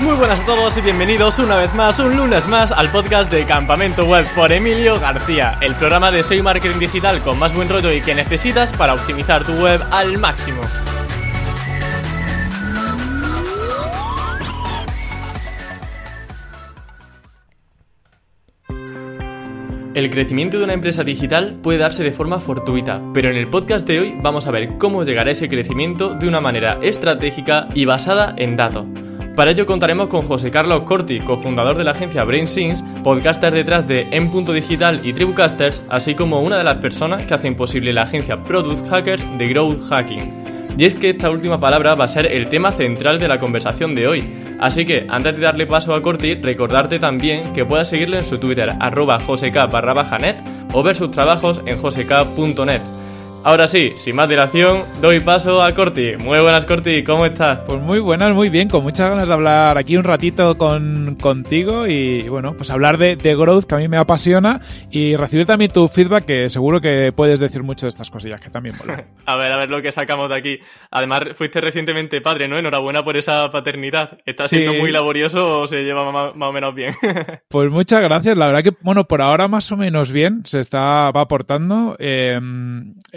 Muy buenas a todos y bienvenidos una vez más, un lunes más, al podcast de Campamento Web por Emilio García, el programa de Soy Marketing Digital con más buen rollo y que necesitas para optimizar tu web al máximo. El crecimiento de una empresa digital puede darse de forma fortuita, pero en el podcast de hoy vamos a ver cómo llegar a ese crecimiento de una manera estratégica y basada en datos. Para ello contaremos con José Carlos Corti, cofundador de la agencia BrainSins, podcaster detrás de M. Digital y Tribucasters, así como una de las personas que hacen posible la agencia Product Hackers de Growth Hacking. Y es que esta última palabra va a ser el tema central de la conversación de hoy. Así que antes de darle paso a Corti, recordarte también que puedas seguirle en su Twitter arroba o ver sus trabajos en joseca.net. Ahora sí, sin más dilación, doy paso a Corti. Muy buenas, Corti, ¿cómo estás? Pues muy buenas, muy bien, con muchas ganas de hablar aquí un ratito con, contigo y, bueno, pues hablar de, growth que a mí me apasiona y recibir también tu feedback que seguro que puedes decir mucho de estas cosillas que también mola. a ver, a ver lo que sacamos de aquí. Además, fuiste recientemente padre, ¿no? Enhorabuena por esa paternidad. ¿Está siendo muy laborioso o se lleva más, o menos bien? pues muchas gracias, la verdad que, bueno, por ahora más o menos bien, se está va aportando. Eh,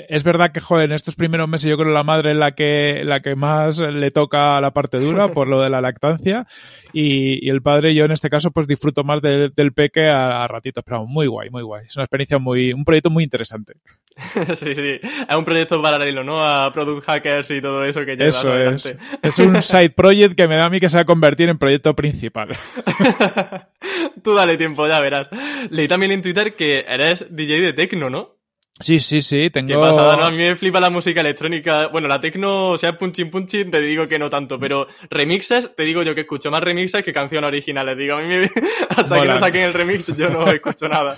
es verdad que, joder, en estos primeros meses yo creo la madre es la que, la que más le toca la parte dura por lo de la lactancia y, el padre, yo en este caso, pues disfruto más del peque a, ratitos, pero muy guay, muy guay. Es una experiencia muy, un proyecto muy interesante. sí, sí, es un proyecto paralelo, ¿no? A Product Hackers y todo eso que lleva Eso es. Es un side project que me da a mí que se va a convertir en proyecto principal. Tú dale tiempo, ya verás. Leí también en Twitter que eres DJ de techno, ¿no? Sí, sí, sí, tengo... ¿Qué pasa? No, a mí me flipa la música electrónica. Bueno, la tecno, o sea, punchin punchin, te digo que no tanto, pero remixes, te digo yo que escucho más remixes que canciones originales. Digo, a mí me... hasta que no saquen el remix yo no escucho nada.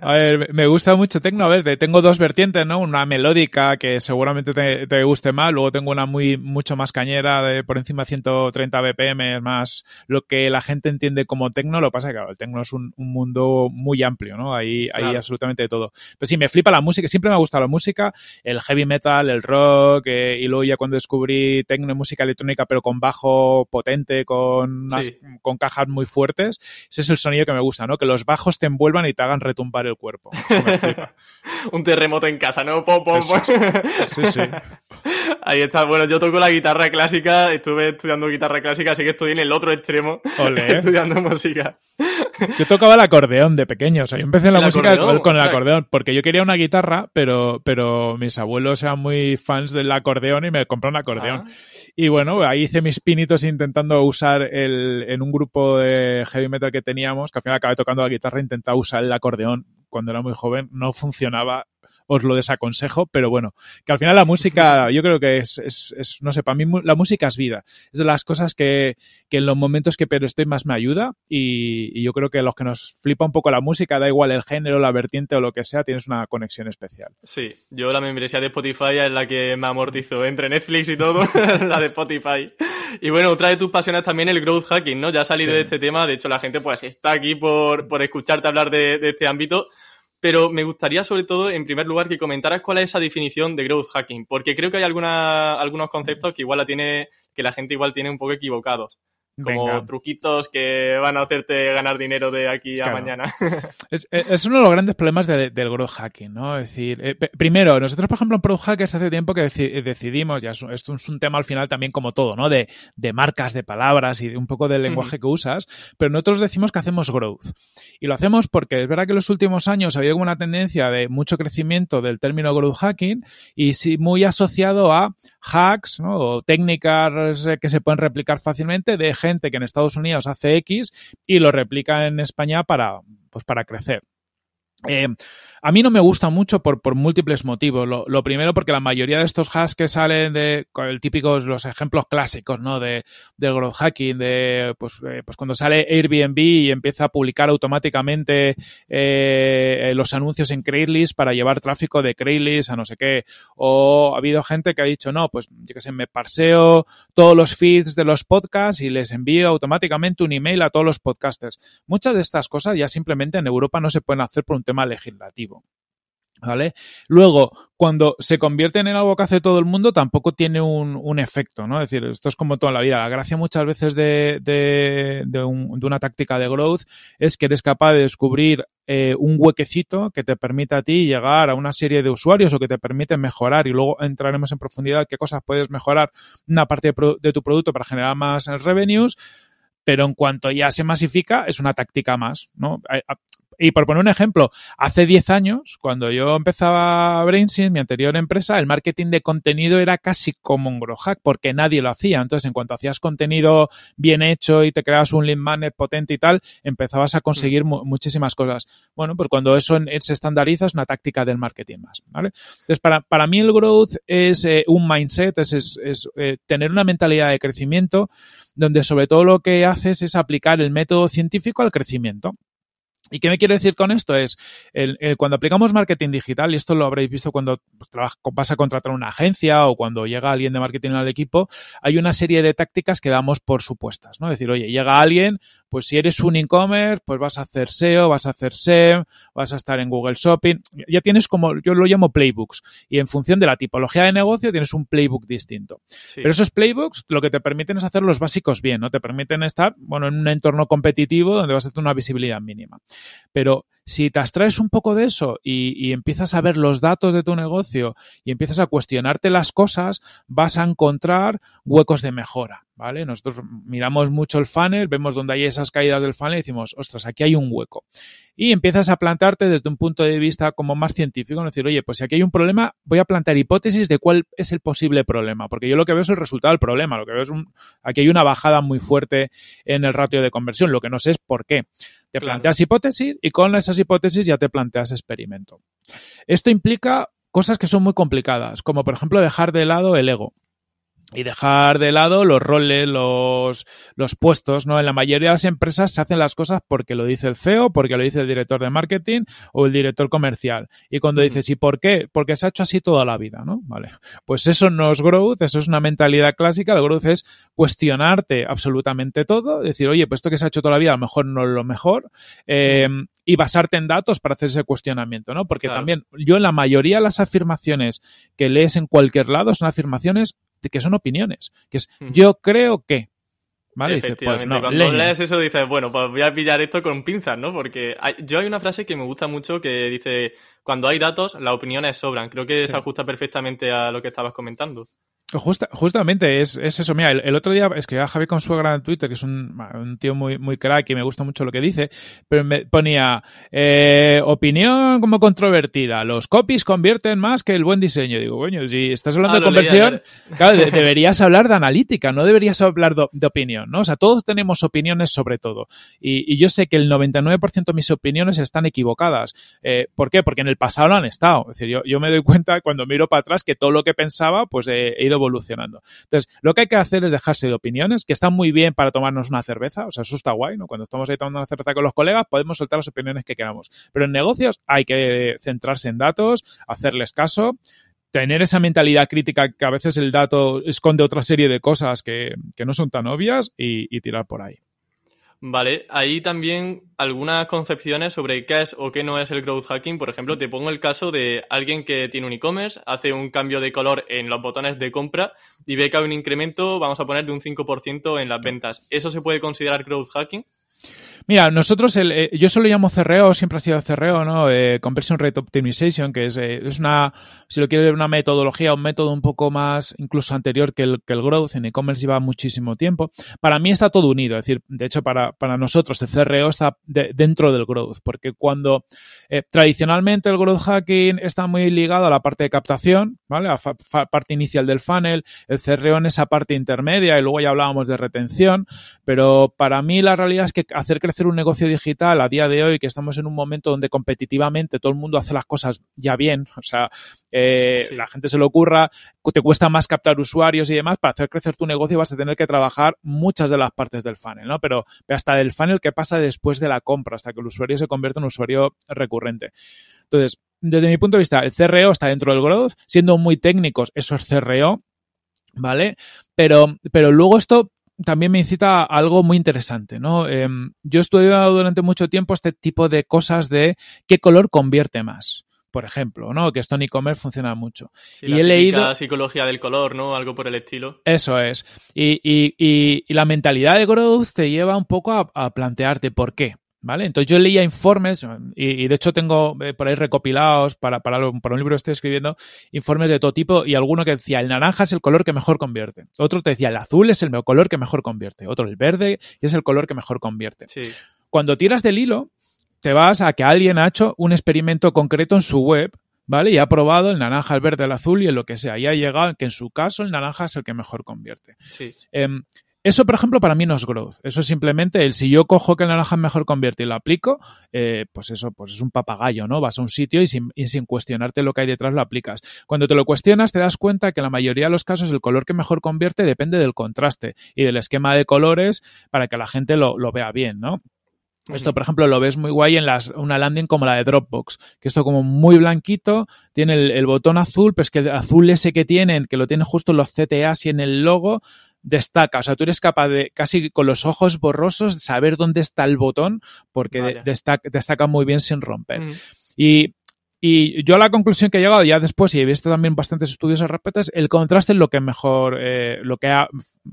a ver, me gusta mucho tecno. A ver, tengo dos vertientes, ¿no? Una melódica que seguramente te, te guste más, luego tengo una muy mucho más cañera, de por encima de 130 BPM, más lo que la gente entiende como tecno. Lo que pasa es que, claro, el tecno es un, mundo muy amplio, ¿no? Ahí hay absolutamente de todo. Pero sí, me flipa la música, siempre me ha gustado la música, el heavy metal, el rock, eh, y luego ya cuando descubrí tecno y música electrónica, pero con bajo potente, con, con cajas muy fuertes, ese es el sonido que me gusta, ¿no? Que los bajos te envuelvan y te hagan retumbar el cuerpo. Un terremoto en casa, ¿no? Pom, pom, Sí, sí. Ahí está. Bueno, yo toco la guitarra clásica, estuve estudiando guitarra clásica, así que estoy en el otro extremo estudiando música. Yo tocaba el acordeón de pequeño, o sea, yo empecé en la música con el acordeón, porque yo quería una guitarra, pero, pero mis abuelos eran muy fans del acordeón y me compraron un acordeón. Ah. Y bueno, ahí hice mis pinitos intentando usar el, en un grupo de heavy metal que teníamos, que al final acabé tocando la guitarra, intentaba usar el acordeón cuando era muy joven, no funcionaba os lo desaconsejo, pero bueno, que al final la música, yo creo que es, es, no sé, para mí la música es vida. Es de las cosas que, que en los momentos que pero estoy más me ayuda y, yo creo que los que nos flipa un poco la música, da igual el género, la vertiente o lo que sea, tienes una conexión especial. Sí, yo la membresía de Spotify es la que me amortizo entre Netflix y todo, la de Spotify. Y bueno, otra de tus pasiones también el growth hacking, ¿no? Ya ha salido de este tema, de hecho la gente pues está aquí por, por escucharte hablar de, de este ámbito pero me gustaría sobre todo, en primer lugar, que comentaras cuál es esa definición de growth hacking, porque creo que hay alguna, algunos conceptos que igual la tiene, que la gente igual tiene un poco equivocados como truquitos que van a hacerte ganar dinero de aquí a mañana. Es, uno de los grandes problemas del growth hacking, ¿no? Es decir, eh, primero, nosotros, por ejemplo, en Product Hackers hace tiempo que decidimos, ya esto es un tema al final también como todo, ¿no? De, marcas, de palabras y un poco del lenguaje que usas, pero nosotros decimos que hacemos growth. Y lo hacemos porque es verdad que en los últimos años ha habido una tendencia de mucho crecimiento del término growth hacking y sí muy asociado a hacks, ¿no? O técnicas que se pueden replicar fácilmente de gente que en Estados Unidos hace X y lo replica en España para, pues para crecer. Eh, a mí no me gusta mucho por, múltiples motivos. Lo, primero porque la mayoría de estos hacks que salen de el típicos, los ejemplos clásicos, ¿no? De, del growth hacking, de pues, eh, pues cuando sale Airbnb y empieza a publicar automáticamente eh, los anuncios en Craigslist para llevar tráfico de Craigslist a no sé qué. O ha habido gente que ha dicho, no, pues yo qué sé, me parseo todos los feeds de los podcasts y les envío automáticamente un email a todos los podcasters. Muchas de estas cosas ya simplemente en Europa no se pueden hacer por un tema legislativo. ¿Vale? Luego, cuando se convierten en algo que hace todo el mundo, tampoco tiene un, un efecto, ¿no? Es decir, esto es como toda la vida. La gracia muchas veces de, de, de, un, de una táctica de growth es que eres capaz de descubrir eh, un huequecito que te permita a ti llegar a una serie de usuarios o que te permite mejorar y luego entraremos en profundidad qué cosas puedes mejorar una parte de, de tu producto para generar más revenues pero en cuanto ya se masifica, es una táctica más, ¿no? Y por poner un ejemplo, hace 10 años, cuando yo empezaba Brainsin, mi anterior empresa, el marketing de contenido era casi como un grow hack, porque nadie lo hacía. Entonces, en cuanto hacías contenido bien hecho y te creabas un lead magnet potente y tal, empezabas a conseguir mu muchísimas cosas. Bueno, pues cuando eso se estandariza es una táctica del marketing más, ¿vale? Entonces, para, para mí el growth es eh, un mindset, es, es, es eh, tener una mentalidad de crecimiento donde sobre todo lo que haces es aplicar el método científico al crecimiento. ¿Y qué me quiere decir con esto? Es el, el, cuando aplicamos marketing digital, y esto lo habréis visto cuando pues, vas a contratar una agencia o cuando llega alguien de marketing al equipo, hay una serie de tácticas que damos por supuestas, ¿no? Es decir, oye, llega alguien, pues si eres un e-commerce, pues vas a hacer SEO, vas a hacer SEM, vas a estar en Google Shopping, ya tienes como, yo lo llamo playbooks, y en función de la tipología de negocio tienes un playbook distinto. Sí. Pero esos playbooks lo que te permiten es hacer los básicos bien, ¿no? Te permiten estar, bueno, en un entorno competitivo donde vas a tener una visibilidad mínima. Pero si te abstraes un poco de eso y, y, empiezas a ver los datos de tu negocio y empiezas a cuestionarte las cosas, vas a encontrar huecos de mejora. ¿Vale? Nosotros miramos mucho el funnel, vemos dónde hay esas caídas del funnel y decimos, ostras, aquí hay un hueco. Y empiezas a plantarte desde un punto de vista como más científico, ¿no? decir, oye, pues si aquí hay un problema, voy a plantear hipótesis de cuál es el posible problema, porque yo lo que veo es el resultado del problema, lo que veo es un, aquí hay una bajada muy fuerte en el ratio de conversión, lo que no sé es por qué. Te claro. planteas hipótesis y con esas hipótesis ya te planteas experimento. Esto implica cosas que son muy complicadas, como por ejemplo dejar de lado el ego y dejar de lado los roles, los, los puestos, ¿no? En la mayoría de las empresas se hacen las cosas porque lo dice el CEO, porque lo dice el director de marketing o el director comercial. Y cuando dices, ¿y por qué? Porque se ha hecho así toda la vida, ¿no? Vale. Pues eso no es growth, eso es una mentalidad clásica. El growth es cuestionarte absolutamente todo, decir, oye, pues esto que se ha hecho toda la vida a lo mejor no es lo mejor, eh, y basarte en datos para hacer ese cuestionamiento, ¿no? Porque claro. también yo en la mayoría de las afirmaciones que lees en cualquier lado son afirmaciones que son opiniones, que es yo creo que. ¿Vale? Efectivamente, pues no, cuando leña. lees eso dices, bueno, pues voy a pillar esto con pinzas, ¿no? Porque hay, yo hay una frase que me gusta mucho que dice, cuando hay datos, las opiniones sobran. Creo que sí. se ajusta perfectamente a lo que estabas comentando. Justa, justamente es, es, eso. Mira, el, el, otro día escribía a Javi Consuegra en Twitter, que es un, un, tío muy, muy crack y me gusta mucho lo que dice, pero me ponía eh, opinión como controvertida. Los copies convierten más que el buen diseño. Digo, bueno, si estás hablando ah, de conversión, leía, claro, de, deberías hablar de analítica, no deberías hablar de, de, opinión, ¿no? O sea, todos tenemos opiniones sobre todo. Y, y yo sé que el 99% de mis opiniones están equivocadas. Eh, ¿Por qué? Porque en el pasado lo han estado. Es decir, yo, yo me doy cuenta cuando miro para atrás que todo lo que pensaba, pues eh, he ido evolucionando. Entonces, lo que hay que hacer es dejarse de opiniones, que están muy bien para tomarnos una cerveza, o sea, eso está guay, ¿no? Cuando estamos ahí tomando una cerveza con los colegas, podemos soltar las opiniones que queramos. Pero en negocios hay que centrarse en datos, hacerles caso, tener esa mentalidad crítica que a veces el dato esconde otra serie de cosas que, que no son tan obvias y, y tirar por ahí. Vale, ahí también algunas concepciones sobre qué es o qué no es el growth hacking. Por ejemplo, te pongo el caso de alguien que tiene un e-commerce, hace un cambio de color en los botones de compra y ve que hay un incremento, vamos a poner, de un 5% en las ventas. ¿Eso se puede considerar growth hacking? Mira, nosotros, el, eh, yo solo llamo CRO, siempre ha sido CRO, ¿no? Eh, Conversion Rate Optimization, que es, eh, es una, si lo quieres una metodología, un método un poco más, incluso anterior que el, que el growth. En e-commerce lleva muchísimo tiempo. Para mí está todo unido, es decir, de hecho, para, para nosotros el CRO está de, dentro del growth, porque cuando eh, tradicionalmente el growth hacking está muy ligado a la parte de captación, ¿vale? A la parte inicial del funnel, el CRO en esa parte intermedia, y luego ya hablábamos de retención, pero para mí la realidad es que hacer crecer hacer un negocio digital a día de hoy, que estamos en un momento donde competitivamente todo el mundo hace las cosas ya bien, o sea, eh, sí. la gente se lo ocurra, te cuesta más captar usuarios y demás, para hacer crecer tu negocio vas a tener que trabajar muchas de las partes del funnel, ¿no? Pero, pero hasta del funnel que pasa después de la compra, hasta que el usuario se convierte en un usuario recurrente. Entonces, desde mi punto de vista, el CRO está dentro del growth, siendo muy técnicos, eso es CRO, ¿vale? Pero, pero luego esto también me incita a algo muy interesante, ¿no? Eh, yo he estudiado durante mucho tiempo este tipo de cosas de qué color convierte más. por ejemplo, ¿no? Que esto en e-commerce funciona mucho. y he leído... psicología del color, ¿no? Algo por el estilo. Eso es. Y, y, la mentalidad de growth te lleva un poco a plantearte por qué. ¿Vale? Entonces yo leía informes, y, de hecho tengo eh, por ahí recopilados para, para, un libro que estoy escribiendo, informes de todo tipo, y alguno que decía el naranja es el color que mejor convierte. Otro te decía el azul es el color que mejor convierte. Otro el verde es el color que mejor convierte. Cuando tiras del hilo, te vas a que alguien ha hecho un experimento concreto en su web ¿vale? Y ha probado el naranja, el verde, el azul y en lo que sea. Y ha llegado que en su caso el naranja es el que mejor convierte. Sí. Em, eso, por ejemplo, para mí no es growth. Eso es simplemente el si yo cojo que el naranja mejor convierte y lo aplico, eh, pues eso pues es un papagayo, ¿no? Vas a un sitio y sin, sin, cuestionarte lo que hay detrás lo aplicas. Cuando te lo cuestionas, te das cuenta que en la mayoría de los casos el color que mejor convierte depende del contraste y del esquema de colores para que la gente lo, vea bien, ¿no? Esto, por ejemplo, lo ves muy guay en las, una landing como la de Dropbox, que esto como muy blanquito, tiene el, el, botón azul, pero es que el azul ese que tienen, que lo tienen justo los CTAs y en el logo, destaca. O sea, tú eres capaz de, casi con los ojos borrosos, saber dónde está el botón, porque destaca, muy bien sin romper. Mm. Y, y yo la conclusión que he llegado ya después, y he visto también bastantes estudios al respecto, es el contraste es lo que mejor, eh, lo que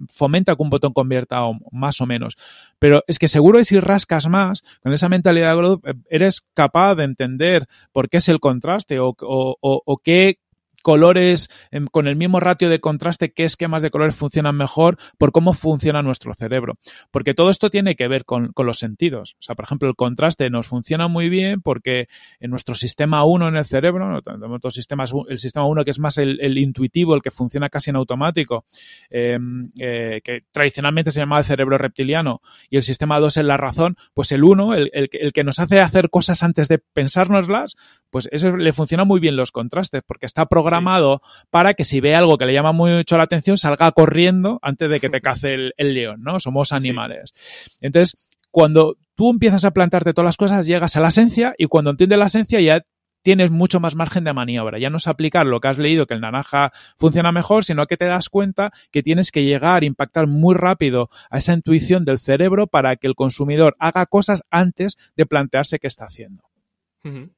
fomenta que un botón convierta más o menos. Pero es que seguro que si rascas más, con esa mentalidad de eh, eres capaz de entender por qué es el contraste o, o, o qué colores em, con el mismo ratio de contraste, qué esquemas de colores funcionan mejor por cómo funciona nuestro cerebro. Porque todo esto tiene que ver con, los sentidos. O sea, por ejemplo, el contraste nos funciona muy bien porque en nuestro sistema 1 en el cerebro, otros sistemas, el sistema 1 que es más el, intuitivo, el que funciona casi en automático, em, eh, que tradicionalmente se llama el cerebro reptiliano, y el sistema 2 es la razón, pues el 1, el, el que nos hace hacer cosas antes de pensárnoslas, pues eso le funciona muy bien los contrastes porque está programado programado para que si ve algo que le llama mucho la atención, salga corriendo antes de que te cace el, león, ¿no? Somos animales. Entonces, cuando tú empiezas a plantarte todas las cosas, llegas a la esencia y cuando entiendes la esencia ya tienes mucho más margen de maniobra. Ya no es aplicar lo que has leído, que el naranja funciona mejor, sino que te das cuenta que tienes que llegar, impactar muy rápido a esa intuición del cerebro para que el consumidor haga cosas antes de plantearse qué está haciendo.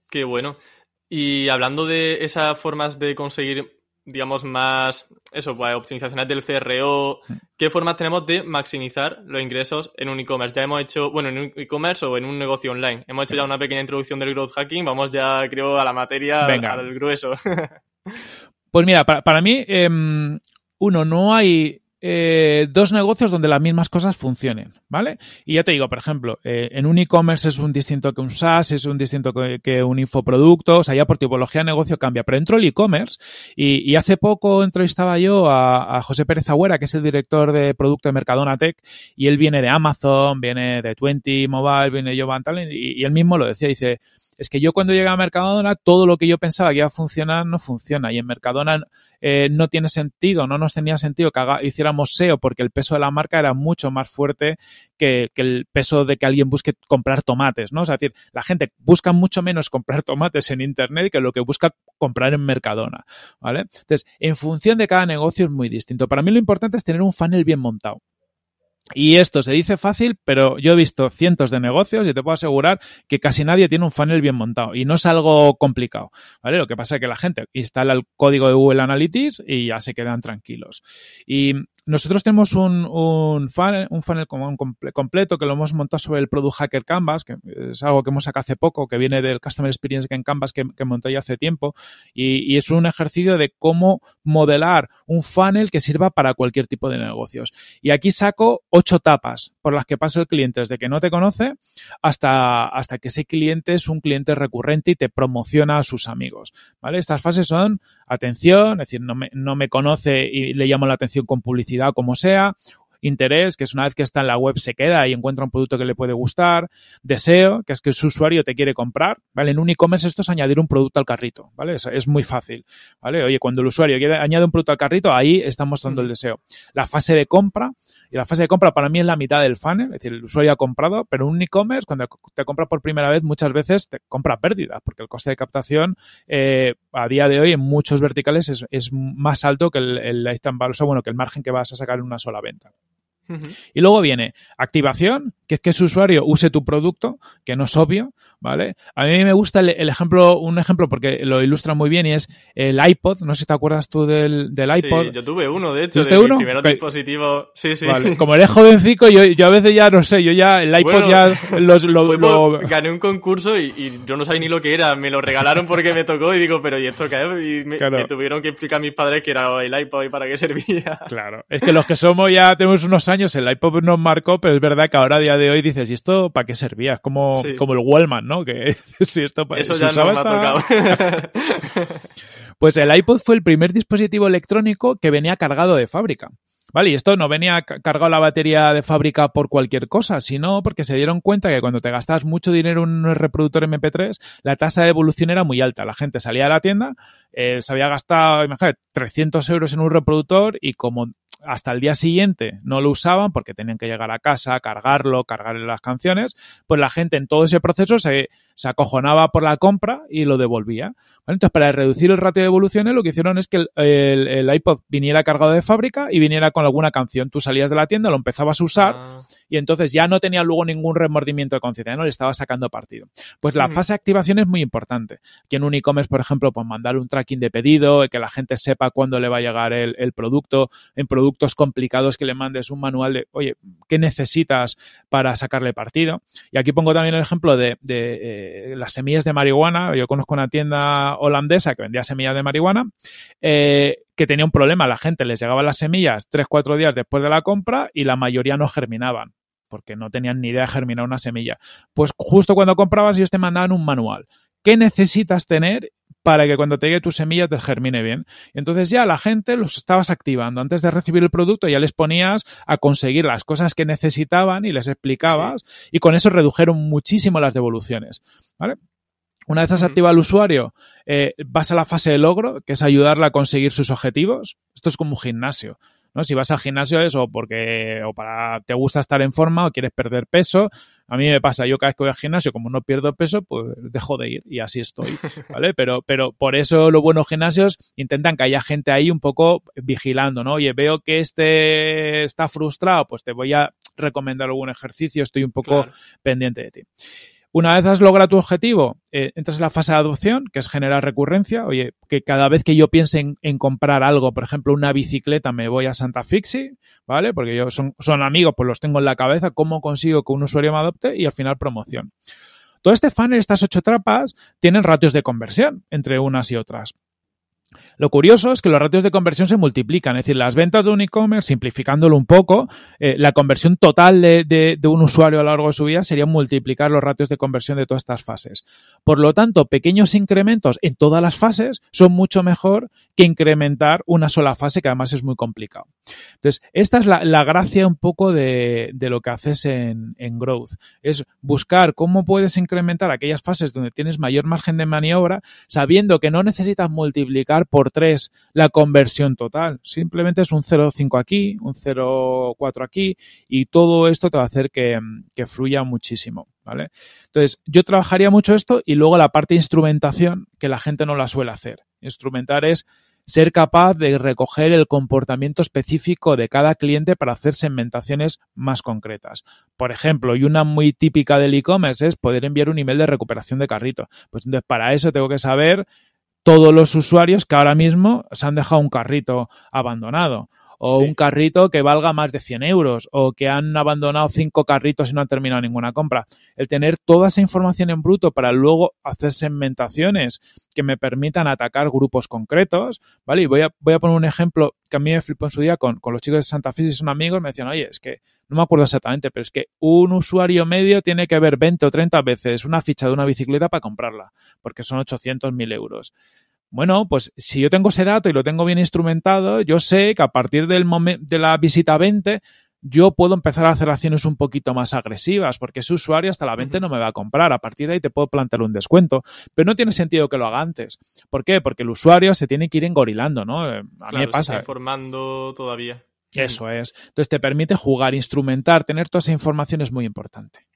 Qué bueno. Y hablando de esas formas de conseguir, digamos, más, eso, pues, optimizaciones del CRO, ¿qué formas tenemos de maximizar los ingresos en un e-commerce? Ya hemos hecho, bueno, en un e-commerce o en un negocio online. Hemos hecho ya una pequeña introducción del growth hacking, vamos ya, creo, a la materia, al grueso. pues mira, para, mí, em, uno, no hay eh, dos negocios donde las mismas cosas funcionen, ¿vale? Y ya te digo, por ejemplo, eh, en un e-commerce es un distinto que un SaaS, es un distinto que, un infoproducto, o sea, ya por tipología de negocio cambia. Pero entro el e-commerce y, hace poco entrevistaba yo a, José Pérez Agüera, que es el director de producto de Mercadona Tech, y él viene de Amazon, viene de Twenty Mobile, viene de Jovan Talent, y, y él mismo lo decía, dice, es que yo cuando llegué a Mercadona, todo lo que yo pensaba que iba a funcionar no funciona. Y en Mercadona eh, no tiene sentido, no nos tenía sentido que hiciéramos SEO porque el peso de la marca era mucho más fuerte que, el peso de que alguien busque comprar tomates, ¿no? es decir, la gente busca mucho menos comprar tomates en Internet que lo que busca comprar en Mercadona, ¿vale? Entonces, en función de cada negocio es muy distinto. Para mí lo importante es tener un funnel bien montado. Y esto se dice fácil, pero yo he visto cientos de negocios y te puedo asegurar que casi nadie tiene un funnel bien montado y no es algo complicado, ¿vale? Lo que pasa es que la gente instala el código de Google Analytics y ya se quedan tranquilos. Y nosotros tenemos un, un funnel, un funnel completo que lo hemos montado sobre el Product Hacker Canvas, que es algo que hemos sacado hace poco, que viene del Customer Experience en Canvas que, monté ya hace tiempo. Y, es un ejercicio de cómo modelar un funnel que sirva para cualquier tipo de negocios. Y aquí saco ocho etapas por las que pasa el cliente desde que no te conoce hasta, hasta que ese cliente es un cliente recurrente y te promociona a sus amigos. ¿Vale? Estas fases son atención, es decir, no me, no me conoce y le llamo la atención con publicidad como sea, interés, que es una vez que está en la web se queda y encuentra un producto que le puede gustar, deseo, que es que su usuario te quiere comprar, ¿vale? En un e-commerce esto es añadir un producto al carrito, ¿vale? Es, es, muy fácil, ¿vale? Oye, cuando el usuario quiere, añade un producto al carrito, ahí está mostrando el deseo. La fase de compra, y la fase de compra para mí es la mitad del funnel, es decir, el usuario ha comprado, pero un e-commerce, cuando te compra por primera vez, muchas veces te compra pérdida, porque el coste de captación eh, a día de hoy en muchos verticales es, es más alto que el, el, o sea, bueno, que el margen que vas a sacar en una sola venta. Y luego viene activación, que es que su usuario use tu producto, que no es obvio, ¿vale? A mí me gusta el, ejemplo, un ejemplo porque lo ilustra muy bien y es el iPod. No sé si te acuerdas tú del, iPod. Sí, yo tuve uno, de hecho, de uno? mi primer dispositivo. Sí, sí. Vale. Como eres jovencico, yo, yo a veces ya no sé, yo ya el iPod ya los, lo, gané un concurso y, yo no sabía ni lo que era. Me lo regalaron porque me tocó y digo, pero ¿y esto qué es? Y me, tuvieron que explicar a mis padres que era el iPod y para qué servía. Claro. Es que los que somos ya tenemos unos años, el iPod nos marcó, pero es verdad que ahora a día de hoy dices, ¿y esto para qué servía? Es como, como el Wallman, ¿no? Que si esto Eso ya no me ha tocado. pues el iPod fue el primer dispositivo electrónico que venía cargado de fábrica. Vale, y esto no venía cargado la batería de fábrica por cualquier cosa, sino porque se dieron cuenta que cuando te gastabas mucho dinero en un reproductor MP3, la tasa de evolución era muy alta. La gente salía a la tienda, eh, se había gastado, imagínate, 300 euros en un reproductor y como hasta el día siguiente no lo usaban porque tenían que llegar a casa, cargarlo, cargarle las canciones, pues la gente en todo ese proceso se, se acojonaba por la compra y lo devolvía. Entonces, para reducir el ratio de evoluciones, lo que hicieron es que el, el, iPod viniera cargado de fábrica y viniera con alguna canción. Tú salías de la tienda, lo empezabas a usar ah. y entonces ya no tenía luego ningún remordimiento de conciencia, no le estaba sacando partido. Pues la fase de activación es muy importante. Que en un e-commerce, por ejemplo, pues mandar un tracking de pedido, que la gente sepa cuándo le va a llegar el, el producto, en productos complicados que le mandes un manual de, oye, ¿qué necesitas para sacarle partido? Y aquí pongo también el ejemplo de, eh, las semillas de marihuana. Yo conozco una tienda holandesa que vendía semillas de marihuana. Eh, que tenía un problema, la gente les llegaba las semillas 3-4 días después de la compra y la mayoría no germinaban porque no tenían ni idea de germinar una semilla. Pues justo cuando comprabas ellos te mandaban un manual. ¿Qué necesitas tener para que cuando te llegue tu semilla te germine bien. Entonces ya la gente los estabas activando. Antes de recibir el producto ya les ponías a conseguir las cosas que necesitaban y les explicabas y con eso redujeron muchísimo las devoluciones. ¿Vale? Una vez has activado al usuario, eh, vas a la fase de logro, que es ayudarle a conseguir sus objetivos. Esto es como un gimnasio. ¿No? Si vas al gimnasio es o porque o para te gusta estar en forma o quieres perder peso. A mí me pasa, yo cada vez que voy al gimnasio, como no pierdo peso, pues dejo de ir y así estoy, ¿vale? Pero, pero por eso los buenos gimnasios intentan que haya gente ahí un poco vigilando, ¿no? Oye, veo que este está frustrado, pues te voy a recomendar algún ejercicio, estoy un poco pendiente de ti. Una vez has logrado tu objetivo, eh, entras en la fase de adopción, que es generar recurrencia. Oye, que cada vez que yo piense en, comprar algo, por ejemplo, una bicicleta, me voy a Santa Fixi, ¿vale? Porque yo son, amigos, pues los tengo en la cabeza, cómo consigo que un usuario me adopte y al final promoción. Todo este funnel, estas ocho trapas, tienen ratios de conversión entre unas y otras. Lo curioso es que los ratios de conversión se multiplican, es decir, las ventas de un e-commerce, simplificándolo un poco, eh, la conversión total de, un usuario a lo largo de su vida sería multiplicar los ratios de conversión de todas estas fases. Por lo tanto, pequeños incrementos en todas las fases son mucho mejor que incrementar una sola fase, que además es muy complicado. Entonces, esta es la, gracia un poco de, lo que haces en, en Growth, es buscar cómo puedes incrementar aquellas fases donde tienes mayor margen de maniobra, sabiendo que no necesitas multiplicar por 3 la conversión total. Simplemente es un 0,5 aquí, un 0,4 aquí y todo esto te va a hacer que, que fluya muchísimo. ¿Vale? Entonces, yo trabajaría mucho esto y luego la parte de instrumentación, que la gente no la suele hacer. Instrumentar es ser capaz de recoger el comportamiento específico de cada cliente para hacer segmentaciones más concretas. Por ejemplo, y una muy típica del e-commerce es poder enviar un email de recuperación de carrito. Pues entonces para eso tengo que saber todos los usuarios que ahora mismo se han dejado un carrito abandonado o un carrito que valga más de 100 euros o que han abandonado cinco carritos y no han terminado ninguna compra. El tener toda esa información en bruto para luego hacer segmentaciones que me permitan atacar grupos concretos, ¿vale? Y voy a, voy a poner un ejemplo que a mí me flipó en su día con, con los chicos de Santa Fe, si son amigos, me decían, oye, es que no me acuerdo exactamente, pero es que un usuario medio tiene que ver 20 o 30 veces una ficha de una bicicleta para comprarla, porque son 800 mil euros. Bueno, pues si yo tengo ese dato y lo tengo bien instrumentado, yo sé que a partir del de la visita 20 yo puedo empezar a hacer acciones un poquito más agresivas, porque ese usuario hasta la 20 no me va a comprar. A partir de ahí te puedo plantear un descuento. Pero no tiene sentido que lo haga antes. ¿Por qué? Porque el usuario se tiene que ir engorilando, ¿no? Eh, a mí me pasa. Se está informando todavía. Eso es. Entonces te permite jugar, instrumentar, tener toda esa información es muy importante.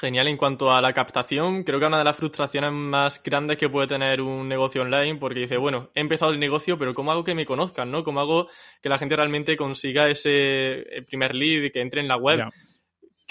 Genial, en cuanto a la captación, creo que una de las frustraciones más grandes que puede tener un negocio online, porque dice, bueno, he empezado el negocio, pero ¿cómo hago que me conozcan? ¿no? ¿Cómo hago que la gente realmente consiga ese primer lead y que entre en la web?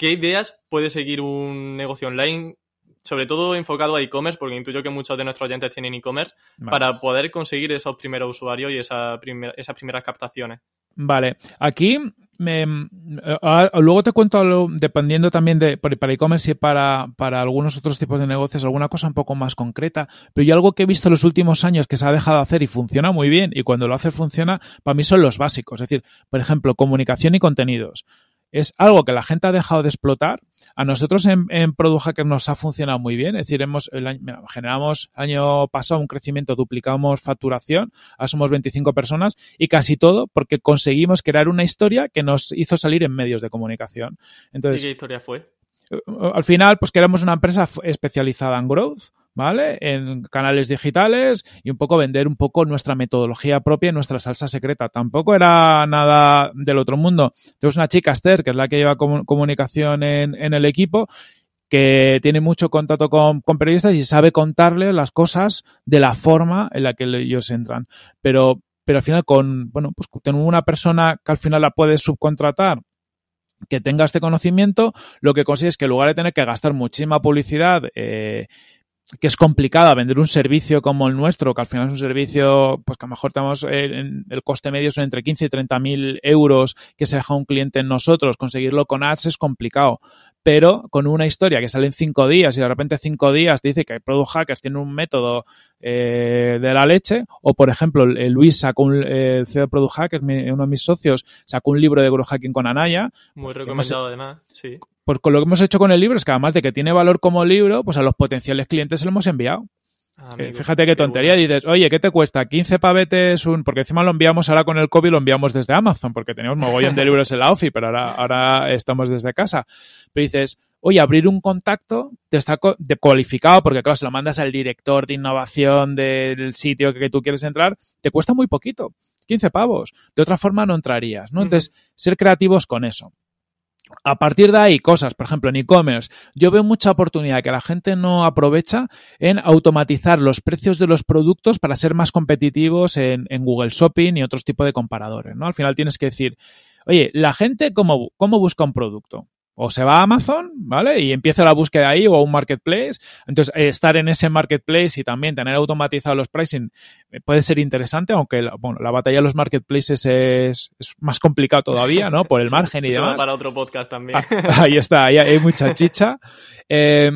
¿qué ideas puede seguir un negocio online sobre todo enfocado a e-commerce, porque intuyo que muchos de nuestros oyentes tienen e-commerce, Vale. para poder conseguir esos primeros usuarios y esa primer- esas primeras captaciones. Vale, aquí me, eh, ah, luego te cuento, algo, dependiendo también de para e-commerce y para, para algunos otros tipos de negocios, alguna cosa un poco más concreta. Pero yo algo que he visto en los últimos años que se ha dejado de hacer y funciona muy bien, y cuando lo hace funciona, para mí son los básicos. Es decir, por ejemplo, comunicación y contenidos. Es algo que la gente ha dejado de explotar. A nosotros en, en Product Hacker nos ha funcionado muy bien. Es decir, hemos el año- mira, generamos año pasado un crecimiento, duplicamos facturación, ahora somos 25 personas y casi todo porque conseguimos crear una historia que nos hizo salir en medios de comunicación. ¿Y Entonces, qué historia fue? eh, al final, pues que éramos una empresa especializada en growth, ¿vale? En canales digitales y un poco vender un poco nuestra metodología propia y nuestra salsa secreta. Tampoco era nada del otro mundo. Tenemos una chica, Esther, que es la que lleva comu- comunicación en, el equipo, que tiene mucho contacto con, con periodistas y sabe contarle las cosas de la forma en la que ellos entran. Pero, pero al final, con, bueno, pues tener una persona que al final la puedes subcontratar que tenga este conocimiento, lo que consigue es que en lugar de tener que gastar muchísima publicidad, eh, que es complicada vender un servicio como el nuestro, que al final es un servicio, pues que a lo mejor tenemos eh, en- el coste medio son entre 15 y 30 mil euros que se deja un cliente en nosotros, conseguirlo con ads es complicado. Pero con una historia que sale en cinco días y de repente cinco días dice que Product Hackers tiene un método eh, de la leche, o por ejemplo, el- Luis sacó un, el CEO de Product Hackers, mi- uno de mis socios, sacó un libro de growth hacking con Anaya, Muy que recomendado además, sí. pues con lo que hemos hecho con el libro es que además de que tiene valor como libro, pues a los potenciales clientes se lo hemos enviado. Ah, amigo, Fíjate qué tontería, bueno. dices, oye, ¿qué te cuesta? 15 pavetes, un... porque encima lo enviamos ahora con el COVID, lo enviamos desde Amazon, porque teníamos mogollón de libros en la OFI, pero ahora, ahora estamos desde casa. Pero dices, oye, abrir un contacto te está cualificado, porque claro, se lo mandas al director de innovación del sitio que tú quieres entrar, te cuesta muy poquito, 15 pavos. De otra forma no entrarías, ¿no? Entonces, ser creativos con eso. A partir de ahí, cosas, por ejemplo, en e-commerce, yo veo mucha oportunidad que la gente no aprovecha en automatizar los precios de los productos para ser más competitivos en, Google Shopping y otros tipos de comparadores, ¿no? Al final tienes que decir, oye, la gente cómo, cómo busca un producto. O se va a Amazon, ¿vale? Y empieza la búsqueda ahí o a un marketplace. Entonces, eh, estar en ese marketplace y también tener automatizado los pricing eh, puede ser interesante, aunque la, bueno, la batalla de los marketplaces es, es más complicado todavía, ¿no? Por el margen y Eso demás. para otro podcast también. Ah, ahí está, ahí hay mucha chicha. Eh,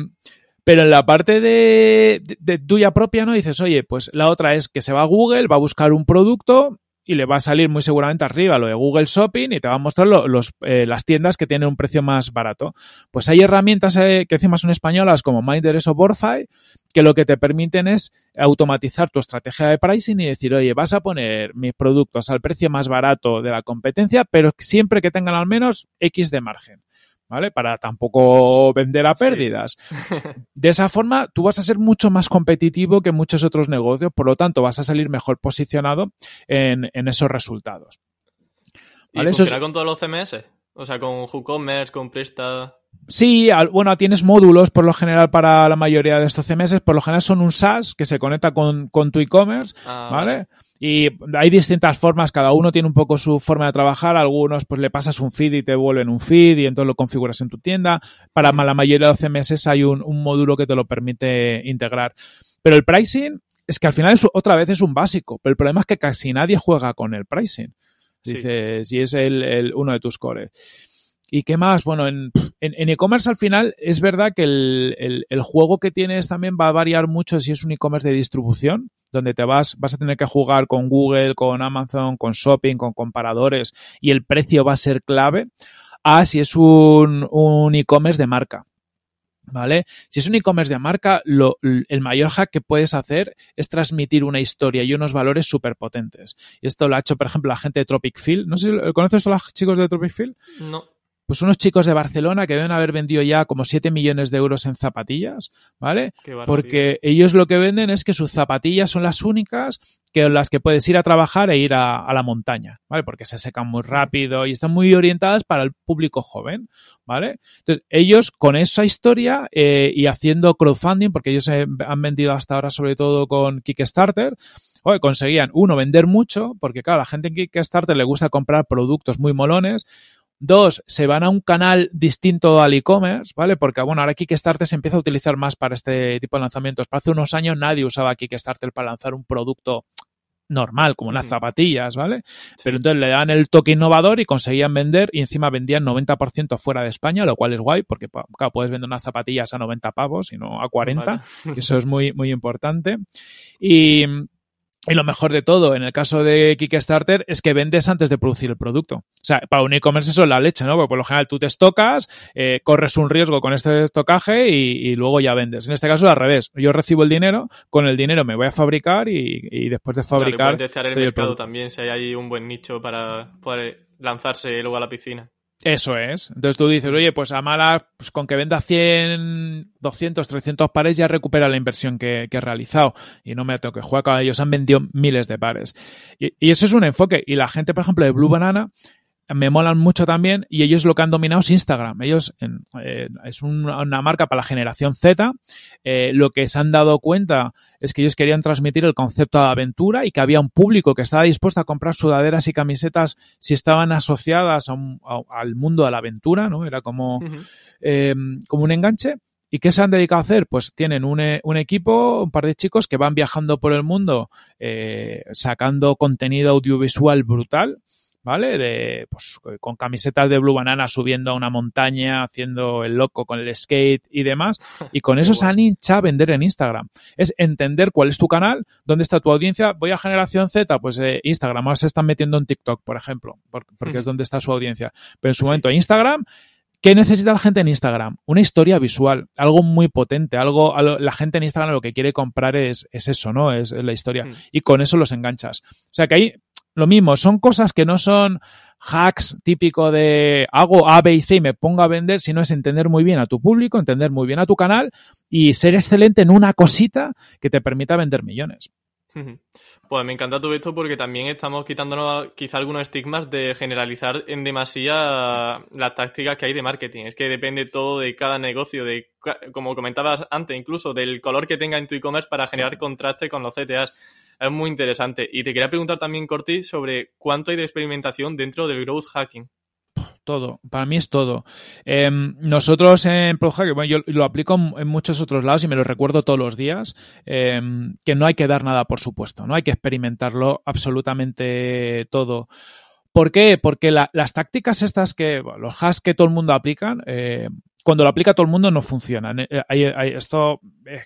pero en la parte de, de- de tuya propia, ¿no? Dices, oye, pues la otra es que se va a Google, va a buscar un producto y le va a salir muy seguramente arriba lo de Google Shopping y te va a mostrar lo- los, eh, las tiendas que tienen un precio más barato. Pues hay herramientas eh, que encima son españolas como Minders o Borfy que lo que te permiten es automatizar tu estrategia de pricing y decir, oye, vas a poner mis productos al precio más barato de la competencia, pero siempre que tengan al menos X de margen. ¿Vale? Para tampoco vender a Sí. pérdidas. De esa forma, tú vas a ser mucho más competitivo que muchos otros negocios, por lo tanto, vas a salir mejor posicionado en, en esos resultados. ¿Y Vale, eso es- funciona con todos los CMS? O sea, con WooCommerce, con Presta... Sí, bueno, tienes módulos por lo general para la mayoría de estos CMS, por lo general son un SaaS que se conecta con, con tu e-commerce, Ah, ¿vale? Y hay distintas formas, cada uno tiene un poco su forma de trabajar, algunos pues le pasas un feed y te vuelven un feed y entonces lo configuras en tu tienda. Para la mayoría de los CMS hay un, un módulo que te lo permite integrar. Pero el pricing es que al final es, otra vez es un básico, pero el problema es que casi nadie juega con el pricing. Sí. Dices, si es el, el- uno de tus cores. ¿Y qué más? Bueno, en e-commerce al final es verdad que el, juego que tienes también va a variar mucho si es un e-commerce de distribución, donde te vas, vas a tener que jugar con Google, con Amazon, con Shopping, con comparadores, y el precio va a ser clave, a si es un, e-commerce de marca. ¿Vale? Si es un e-commerce de marca, lo- el mayor hack que puedes hacer es transmitir una historia y unos valores súper potentes. Esto lo ha hecho, por ejemplo, la gente de Tropic Field. No sé, si- ¿conoces a los chicos de Tropic Field? No. Pues unos chicos de Barcelona que deben haber vendido ya como 7 millones de euros en zapatillas, ¿vale? Porque ellos lo que venden es que sus zapatillas son las únicas que las que puedes ir a trabajar e ir a, a la montaña, ¿vale? Porque se secan muy rápido y están muy orientadas para el público joven, ¿vale? Entonces, ellos con esa historia eh, y haciendo crowdfunding, porque ellos han vendido hasta ahora sobre todo con Kickstarter, oye, conseguían, uno, vender mucho, porque claro, a la gente en Kickstarter le gusta comprar productos muy molones, Dos, se van a un canal distinto al e-commerce, ¿vale? Porque, bueno, ahora Kickstarter se empieza a utilizar más para este tipo de lanzamientos. Para hace unos años nadie usaba Kickstarter para lanzar un producto normal, como unas zapatillas, ¿vale? Pero entonces le dan el toque innovador y conseguían vender y encima vendían 90% fuera de España, lo cual es guay porque, claro, puedes vender unas zapatillas a 90 pavos y no a 40, eso es muy, muy importante. Y, y lo mejor de todo, en el caso de Kickstarter, es que vendes antes de producir el producto. O sea, para un e-commerce eso es la leche, ¿no? Porque por lo general tú te estocas, eh, corres un riesgo con este estocaje y, luego ya vendes. En este caso, al revés. Yo recibo el dinero, con el dinero me voy a fabricar y, después de fabricar. Claro, el mercado también si hay ahí un buen nicho para poder lanzarse luego a la piscina. Eso es. Entonces tú dices, oye, pues a mala, pues con que venda 100, 200, 300 pares ya recupera la inversión que, he realizado y no me tengo que jugar ellos. Han vendido miles de pares. Y, eso es un enfoque. Y la gente, por ejemplo, de Blue Banana me molan mucho también y ellos lo que han dominado es Instagram. Ellos eh, es una marca para la generación Z. Eh, lo que se han dado cuenta es que ellos querían transmitir el concepto de aventura y que había un público que estaba dispuesto a comprar sudaderas y camisetas si estaban asociadas al mundo de la aventura, ¿no? Era como, em, como un enganche. ¿Y qué se han dedicado a hacer? Pues tienen un, un, equipo, un par de chicos que van viajando por el mundo eh, sacando contenido audiovisual brutal. ¿Vale? De, pues, con camisetas de Blue Banana subiendo a una montaña, haciendo el loco con el skate y demás. Y con eso se han hinchado a vender en Instagram. Es entender cuál es tu canal, dónde está tu audiencia. Voy a generación Z, pues eh, Instagram. Ahora se están metiendo en TikTok, por ejemplo, porque, es donde está su audiencia. Pero en su momento Instagram ¿Qué necesita la gente en Instagram? Una historia visual, algo muy potente, algo, la gente en Instagram lo que quiere comprar es, es eso, ¿no? Es, la historia. Y con eso los enganchas. O sea que ahí lo mismo, son cosas que no son hacks típico de hago A, B y C y me pongo a vender, sino es entender muy bien a tu público, entender muy bien a tu canal y ser excelente en una cosita que te permita vender millones. Pues me encanta todo esto porque también estamos quitándonos quizá algunos estigmas de generalizar en demasía las tácticas que hay de marketing. Es que depende todo de cada negocio, de como comentabas antes, incluso del color que tenga en tu e-commerce para generar contraste con los CTAs es muy interesante. Y te quería preguntar también, Corti, sobre cuánto hay de experimentación dentro del growth hacking. Todo, para mí es todo. Em, nosotros en ProHack, bueno, yo lo aplico en muchos otros lados y me lo recuerdo todos los días, em, que no hay que dar nada por supuesto, no hay que experimentarlo absolutamente todo. ¿Por qué? Porque las tácticas estas que, los hacks que todo el mundo aplican, eh, cuando lo aplica todo el mundo no funciona. Eh, esto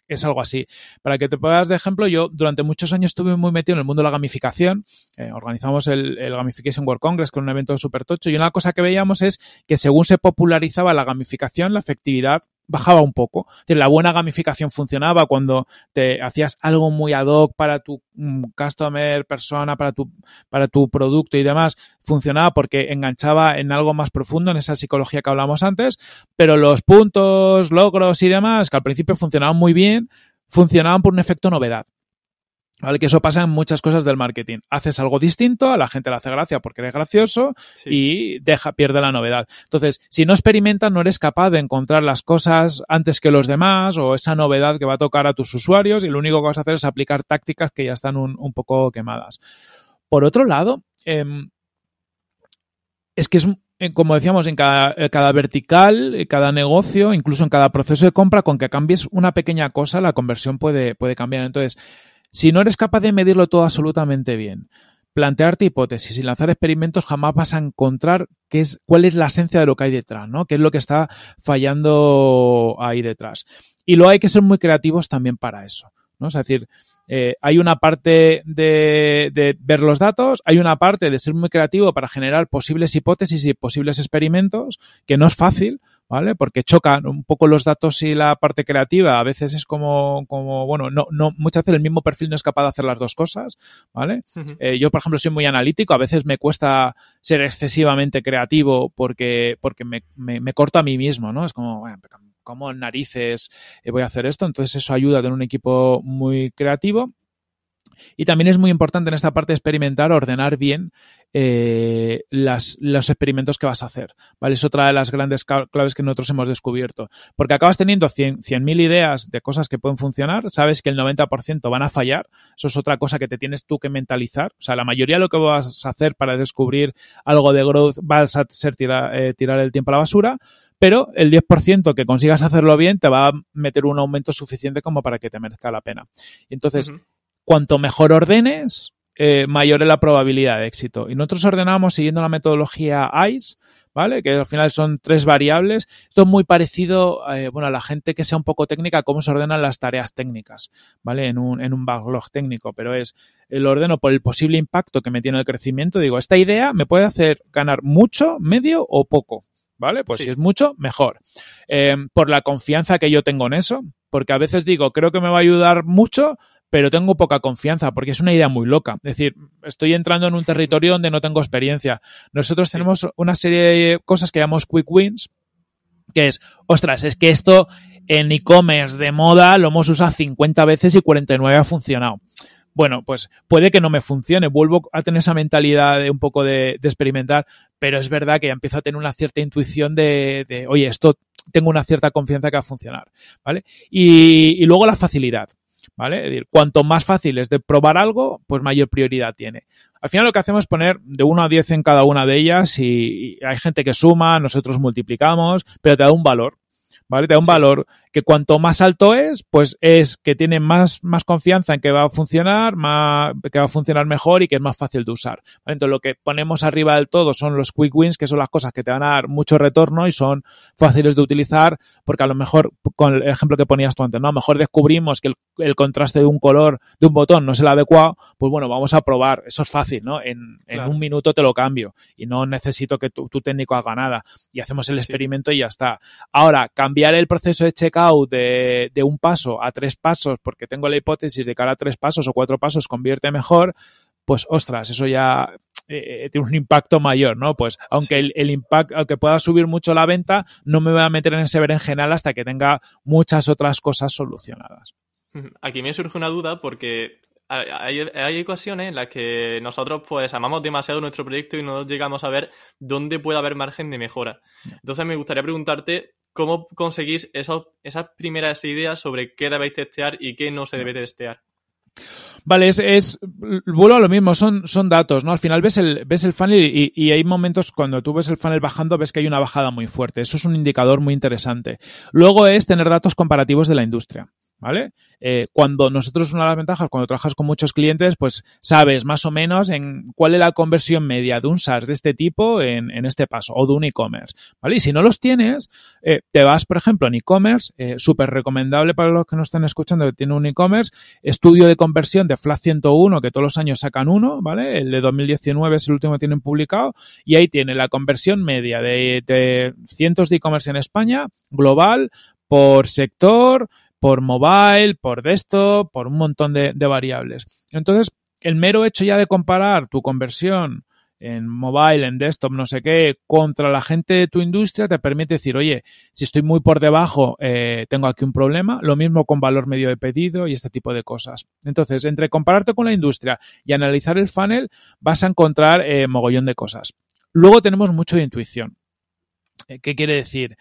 es algo así. Para que te puedas de ejemplo, yo durante muchos años estuve muy metido en el mundo de la gamificación. Eh, organizamos el, Gamification World Congress, con un evento súper tocho, y una cosa que veíamos es que según se popularizaba la gamificación, la efectividad bajaba un poco. la buena gamificación funcionaba cuando te hacías algo muy ad hoc para tu mm, customer, persona, para tu, para tu producto y demás. Funcionaba porque enganchaba en algo más profundo, en esa psicología que hablamos antes, pero los puntos, logros y demás, que al principio funcionaban muy bien, funcionaban por un efecto novedad. ¿Vale? Que eso pasa en muchas cosas del marketing. Haces algo distinto, a la gente le hace gracia porque eres gracioso y deja, pierde la novedad. Entonces, si no experimentas, no eres capaz de encontrar las cosas antes que los demás o esa novedad que va a tocar a tus usuarios y lo único que vas a hacer es aplicar tácticas que ya están un, poco quemadas. Por otro lado, em, es que es, eh, como decíamos, en cada, cada, vertical, en cada negocio, incluso en cada proceso de compra, con que cambies una pequeña cosa, la conversión puede, puede cambiar. Entonces, si no eres capaz de medirlo todo absolutamente bien, plantearte hipótesis y lanzar experimentos, jamás vas a encontrar qué es, cuál es la esencia de lo que hay detrás, ¿no? ¿Qué es lo que está fallando ahí detrás? Y luego hay que ser muy creativos también para eso, ¿no? Es decir, eh, hay una parte de, de, ver los datos, hay una parte de ser muy creativo para generar posibles hipótesis y posibles experimentos, que no es fácil, ¿vale? Porque chocan un poco los datos y la parte creativa. A veces es como, como bueno, no, no, muchas veces el mismo perfil no es capaz de hacer las dos cosas, ¿vale? Eh, yo, por ejemplo, soy muy analítico. A veces me cuesta ser excesivamente creativo porque, porque me, me, corto a mí mismo, ¿no? Es como, bueno, como narices eh, voy a hacer esto? Entonces eso ayuda a tener un equipo muy creativo. Y también es muy importante en esta parte experimentar, ordenar bien eh, las, los experimentos que vas a hacer. ¿vale? Es otra de las grandes claves que nosotros hemos descubierto. Porque acabas teniendo 100.000 100 ideas de cosas que pueden funcionar, sabes que el 90% van a fallar. Eso es otra cosa que te tienes tú que mentalizar. O sea, la mayoría de lo que vas a hacer para descubrir algo de growth vas a ser eh, tirar el tiempo a la basura pero el 10% que consigas hacerlo bien te va a meter un aumento suficiente como para que te merezca la pena. Entonces, cuanto mejor ordenes, eh, mayor es la probabilidad de éxito. Y nosotros ordenamos siguiendo la metodología ICE, ¿vale? Que al final son tres variables. Esto es muy parecido, eh, bueno, a la gente que sea un poco técnica, cómo se ordenan las tareas técnicas, ¿vale? En un, en un backlog técnico, pero es el ordeno por el posible impacto que me tiene el crecimiento. Digo, esta idea me puede hacer ganar mucho, medio o poco. ¿vale? Pues si es mucho, mejor. Eh, por la confianza que yo tengo en eso, porque a veces digo, creo que me va a ayudar mucho, pero tengo poca confianza porque es una idea muy loca. Es decir, estoy entrando en un territorio donde no tengo experiencia. Nosotros tenemos una serie de cosas que llamamos quick wins, que es, ostras, es que esto en e-commerce de moda lo hemos usado 50 veces y 49 ha funcionado bueno, pues puede que no me funcione, vuelvo a tener esa mentalidad de un poco de, experimentar, pero es verdad que ya empiezo a tener una cierta intuición de, oye, esto tengo una cierta confianza que va a funcionar, ¿vale? Y, luego la facilidad, ¿vale? Es decir, cuanto más fácil es de probar algo, pues mayor prioridad tiene. Al final lo que hacemos es poner de 1 a 10 en cada una de ellas y hay gente que suma, nosotros multiplicamos, pero te da un valor, ¿vale? Te da un valor que cuanto más alto es, pues es que tiene más, más confianza en que va a funcionar, más, que va a funcionar mejor y que es más fácil de usar. Entonces lo que ponemos arriba del todo son los quick wins, que son las cosas que te van a dar mucho retorno y son fáciles de utilizar, porque a lo mejor, con el ejemplo que ponías tú antes, ¿no? A lo mejor descubrimos que el, contraste de un color de un botón no es el adecuado, pues bueno, vamos a probar. Eso es fácil, ¿no? En, un minuto te lo cambio y no necesito que tu, técnico haga nada. Y hacemos el experimento y ya está. Ahora, cambiar el proceso de check de, de, un paso a tres pasos, porque tengo la hipótesis de que ahora tres pasos o cuatro pasos convierte mejor, pues ostras, eso ya eh, eh, tiene un impacto mayor, ¿no? Pues aunque el, impacto, aunque pueda subir mucho la venta, no me voy a meter en ese berenjenal hasta que tenga muchas otras cosas solucionadas. Aquí me surge una duda porque hay, hay, ocasiones en las que nosotros pues amamos demasiado nuestro proyecto y no llegamos a ver dónde puede haber margen de mejora. Entonces me gustaría preguntarte cómo conseguís esas primeras ideas sobre qué debéis testear y qué no se debe testear. Vale, es, es, vuelvo a lo mismo, son, son datos, ¿no? Al final ves el, ves el funnel y, y, hay momentos cuando tú ves el funnel bajando, ves que hay una bajada muy fuerte. Eso es un indicador muy interesante. Luego es tener datos comparativos de la industria. ¿Vale? Eh, cuando nosotros, una de las ventajas, cuando trabajas con muchos clientes, pues sabes más o menos en cuál es la conversión media de un SaaS de este tipo en, en este paso o de un e-commerce, ¿vale? Y si no los tienes, eh, te vas, por ejemplo, en e-commerce, eh, súper recomendable para los que nos estén escuchando que tienen un e-commerce, estudio de conversión de Flat 101, que todos los años sacan uno, ¿vale? El de 2019 es el último que tienen publicado y ahí tiene la conversión media de, de cientos de e-commerce en España, global, por sector, por mobile, por desktop, por un montón de, variables. Entonces, el mero hecho ya de comparar tu conversión en mobile, en desktop, no sé qué, contra la gente de tu industria, te permite decir, oye, si estoy muy por debajo, eh, tengo aquí un problema. Lo mismo con valor medio de pedido y este tipo de cosas. Entonces, entre compararte con la industria y analizar el funnel, vas a encontrar eh, mogollón de cosas. Luego tenemos mucho de intuición. Eh, ¿Qué quiere decir?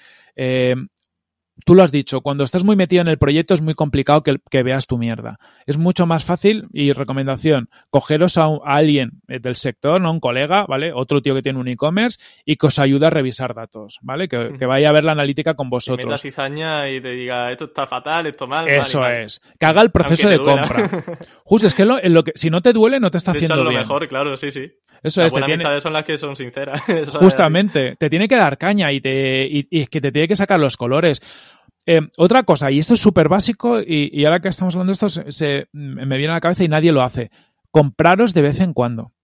Tú lo has dicho, cuando estás muy metido en el proyecto es muy complicado que, que veas tu mierda. Es mucho más fácil y recomendación, cogeros a, alguien del sector, ¿no? Un colega, ¿vale? Otro tío que tiene un e-commerce y que os ayude a revisar datos, ¿vale? Que, vaya a ver la analítica con vosotros. Que meta cizaña y te diga, esto está fatal, esto mal. Eso es. Que haga el proceso de compra. Justo, es que, lo, lo que si no te duele, no te está haciendo lo mejor, claro, sí, sí. Eso es. Las tiene... son las que son sinceras. Justamente. Te tiene que dar caña y, te, y, y que te tiene que sacar los colores. Eh, otra cosa, y esto es súper básico, y, ahora que estamos hablando de esto, se, me viene a la cabeza y nadie lo hace. Compraros de vez en cuando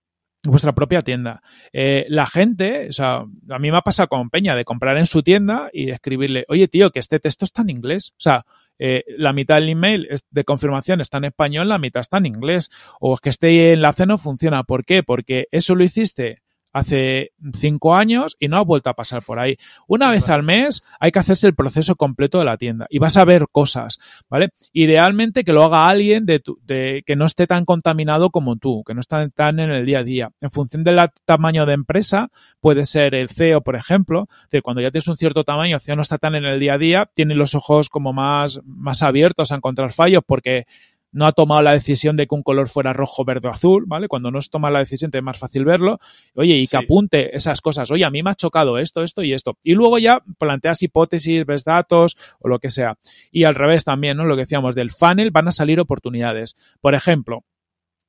vuestra propia tienda. Eh, la gente, o sea, a mí me ha pasado con Peña de comprar en su tienda y escribirle, oye tío, que este texto está en inglés. O sea, eh, la mitad del email de confirmación está en español, la mitad está en inglés. O que este enlace no funciona. ¿Por qué? Porque eso lo hiciste hace cinco años y no ha vuelto a pasar por ahí. Una vez al mes hay que hacerse el proceso completo de la tienda y vas a ver cosas, ¿vale? Idealmente que lo haga alguien de, de que no esté tan contaminado como tú, que no esté tan en el día a día. En función del tamaño de empresa, puede ser el CEO, por ejemplo, de cuando ya tienes un cierto tamaño, el CEO no está tan en el día a día, tiene los ojos como más, más abiertos a encontrar fallos porque no ha tomado la decisión de que un color fuera rojo, verde o azul, ¿vale? Cuando no se toma la decisión es más fácil verlo. Oye, y que apunte esas cosas. Oye, a mí me ha chocado esto, esto y esto. Y luego ya planteas hipótesis, ves datos o lo que sea. Y al revés también, ¿no? Lo que decíamos del funnel van a salir oportunidades. Por ejemplo,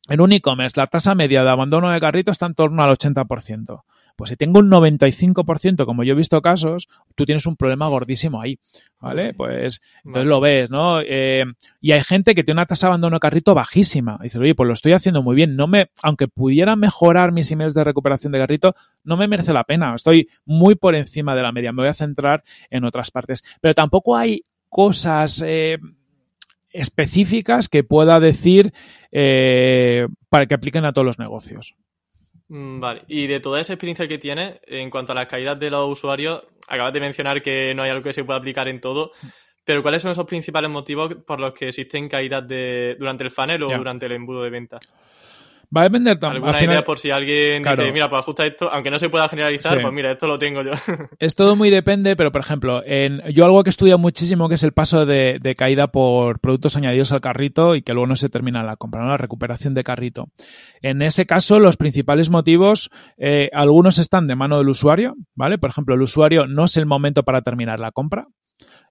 en un e-commerce la tasa media de abandono de carrito está en torno al 80%. Pues si tengo un 95%, como yo he visto casos, tú tienes un problema gordísimo ahí, ¿vale? Pues entonces lo ves, ¿no? Eh, y hay gente que tiene una tasa de abandono de carrito bajísima. dices, oye, pues lo estoy haciendo muy bien. No me, aunque pudiera mejorar mis emails de recuperación de carrito, no me merece la pena. Estoy muy por encima de la media. Me voy a centrar en otras partes. Pero tampoco hay cosas eh, específicas que pueda decir eh, para que apliquen a todos los negocios. Mm, vale, y de toda esa experiencia que tienes, en cuanto a las caídas de los usuarios, acabas de mencionar que no hay algo que se pueda aplicar en todo, pero ¿cuáles son esos principales motivos por los que existen caídas de, durante el funnel o durante el embudo de ventas? Va a depender también. ¿Alguna idea por si alguien dice, mira, pues ajusta esto, aunque no se pueda generalizar, pues mira, esto lo tengo yo. Es todo muy depende, pero por ejemplo, en, yo algo que estudio muchísimo que es el paso de, caída por productos añadidos al carrito y que luego no se termina la compra, ¿no? la recuperación de carrito. En ese caso, los principales motivos, eh, algunos están de mano del usuario, ¿vale? Por ejemplo, el usuario no es el momento para terminar la compra,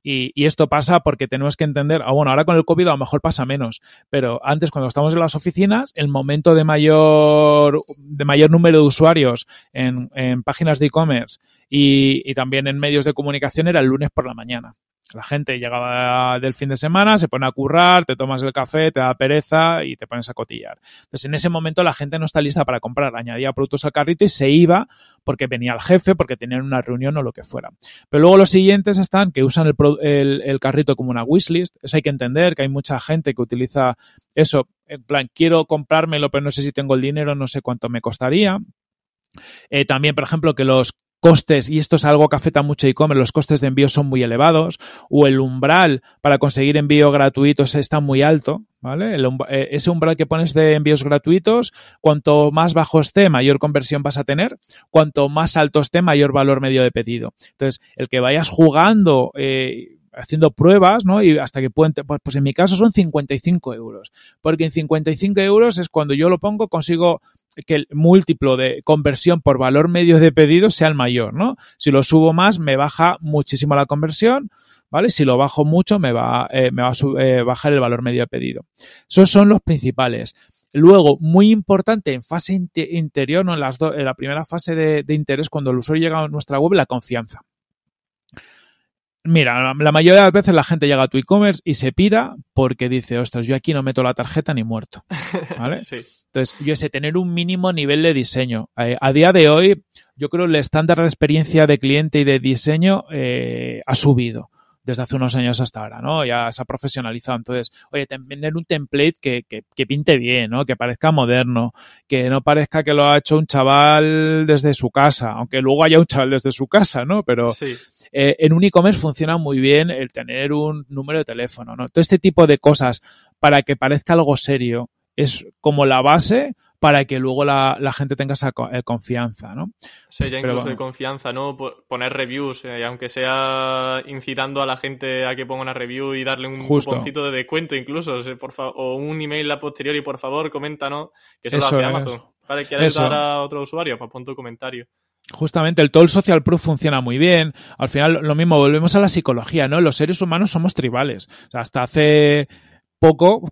y, esto pasa porque tenemos que entender, ah, bueno, ahora con el COVID a lo mejor pasa menos, pero antes cuando estamos en las oficinas, el momento de mayor, de mayor número de usuarios en, en páginas de e-commerce y, y también en medios de comunicación era el lunes por la mañana. La gente llegaba del fin de semana, se pone a currar, te tomas el café, te da pereza y te pones a cotillar. Entonces, en ese momento la gente no está lista para comprar, añadía productos al carrito y se iba porque venía el jefe, porque tenían una reunión o lo que fuera. Pero luego los siguientes están que usan el, carrito como una wishlist. Eso hay que entender, que hay mucha gente que utiliza eso. En plan, quiero comprármelo, pero no sé si tengo el dinero, no sé cuánto me costaría. Eh, también, por ejemplo, que los costes, y esto es algo que afecta mucho e-commerce, los costes de envío son muy elevados, o el umbral para conseguir envío gratuitos está muy alto, ¿vale? Eh, ese umbral que pones de envíos gratuitos, cuanto más bajo esté, mayor conversión vas a tener, cuanto más alto esté, mayor valor medio de pedido. Entonces, el que vayas jugando, eh, haciendo pruebas, ¿no? Y hasta que pueden, pues, pues en mi caso son 55 euros, porque en 55 euros es cuando yo lo pongo, consigo que el múltiplo de conversión por valor medio de pedido sea el mayor, ¿no? Si lo subo más, me baja muchísimo la conversión, ¿vale? Si lo bajo mucho, me va, eh, me va a eh, bajar el valor medio de pedido. Esos son los principales. Luego, muy importante en fase interior, ¿no? en, las en la primera fase de, de interés, cuando el usuario llega a nuestra web, la confianza. Mira, la mayoría de las veces la gente llega a tu e-commerce y se pira porque dice, ostras, yo aquí no meto la tarjeta ni muerto. ¿Vale? sí. Entonces, yo sé, tener un mínimo nivel de diseño. Eh, a día de hoy, yo creo que el estándar de experiencia de cliente y de diseño eh, ha subido desde hace unos años hasta ahora, ¿no? Ya se ha profesionalizado. Entonces, oye, tener un template que, que, que, pinte bien, ¿no? Que parezca moderno, que no parezca que lo ha hecho un chaval desde su casa, aunque luego haya un chaval desde su casa, ¿no? Pero sí. Eh, en un e-commerce funciona muy bien el tener un número de teléfono, ¿no? Todo este tipo de cosas para que parezca algo serio es como la base para que luego la, gente tenga esa eh, confianza, ¿no? Sí, ya incluso de confianza, ¿no? Poner reviews, eh, aunque sea incitando a la gente a que ponga una review y darle un cuponcito de descuento incluso, por o un email a posteriori, por favor, coméntanos, que eso, lo hace Amazon. Para que ayudar a otro usuario, pues pon tu comentario. Justamente el todo social proof funciona muy bien. Al final, lo mismo, volvemos a la psicología, ¿no? Los seres humanos somos tribales. Hasta hace poco,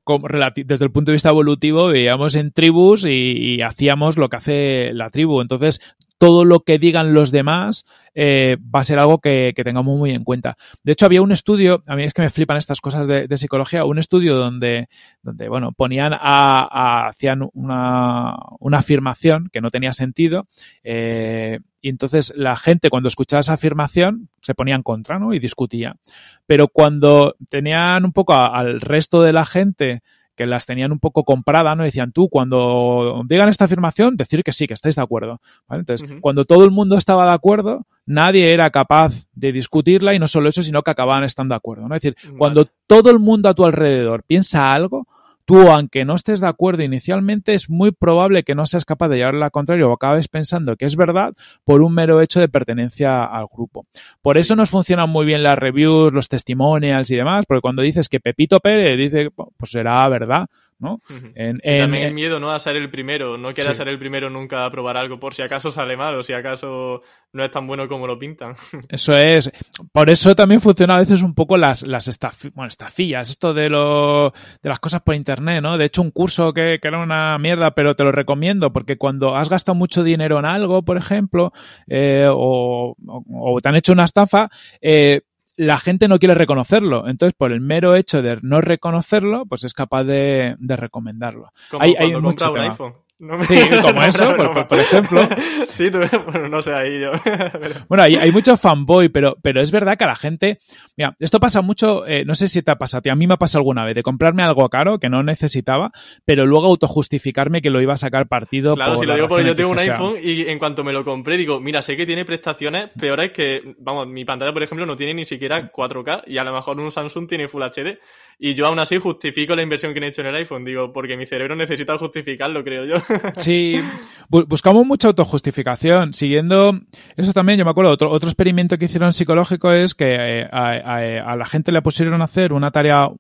desde el punto de vista evolutivo, veíamos en tribus y, y, hacíamos lo que hace la tribu. Entonces, todo lo que digan los demás eh, va a ser algo que, tengamos muy en cuenta. De hecho, había un estudio, a mí es que me flipan estas cosas de, psicología, un estudio donde, donde bueno, ponían a, hacían una, una, afirmación que no tenía sentido, eh, y entonces la gente cuando escuchaba esa afirmación se ponía en contra, ¿no? Y discutía. Pero cuando tenían un poco al resto de la gente que las tenían un poco compradas, ¿no? Decían, tú, cuando digan esta afirmación, decir que sí, que estáis de acuerdo. ¿vale? Entonces, cuando todo el mundo estaba de acuerdo, nadie era capaz de discutirla y no solo eso, sino que acababan estando de acuerdo, ¿no? Es decir, cuando todo el mundo a tu alrededor piensa algo, tú, aunque no estés de acuerdo inicialmente, es muy probable que no seas capaz de llevarla al contrario o acabes pensando que es verdad por un mero hecho de pertenencia al grupo. Por eso nos funcionan muy bien las reviews, los testimonials y demás, porque cuando dices que Pepito Pérez dice, pues será verdad. ¿No? en, también el miedo, ¿no? A ser el primero. No quieras ser el primero nunca a probar algo por si acaso sale mal o si acaso no es tan bueno como lo pintan. Eso es. Por eso también funciona a veces un poco las, las estafillas, esto de, lo, de las cosas por internet, ¿no? De hecho, un curso que, que, era una mierda, pero te lo recomiendo porque cuando has gastado mucho dinero en algo, por ejemplo, eh, o, o, te han hecho una estafa, eh, la gente no quiere reconocerlo. Entonces, por el mero hecho de no reconocerlo, pues es capaz de, de recomendarlo. Como hay, cuando hay compra un iPhone. Sí, como eso, por, ejemplo. Sí, bueno, no sé, ahí yo. bueno, hay, hay, mucho fanboy, pero, pero es verdad que a la gente. Mira, esto pasa mucho, eh, no sé si te ha pasado, a mí me ha pasado alguna vez, de comprarme algo caro que no necesitaba, pero luego autojustificarme que lo iba a sacar partido. Claro, si lo digo porque yo tengo un iPhone y en cuanto me lo compré, digo, mira, sé que tiene prestaciones peores que, vamos, mi pantalla, por ejemplo, no tiene ni siquiera 4K y a lo mejor un Samsung tiene Full HD. Y yo aún así justifico la inversión que he hecho en el iPhone, digo, porque mi cerebro necesita justificarlo, creo yo. Sí, buscamos mucha autojustificación. Siguiendo eso también, yo me acuerdo, otro, otro experimento que hicieron psicológico es que eh, a, la gente le pusieron a hacer una tarea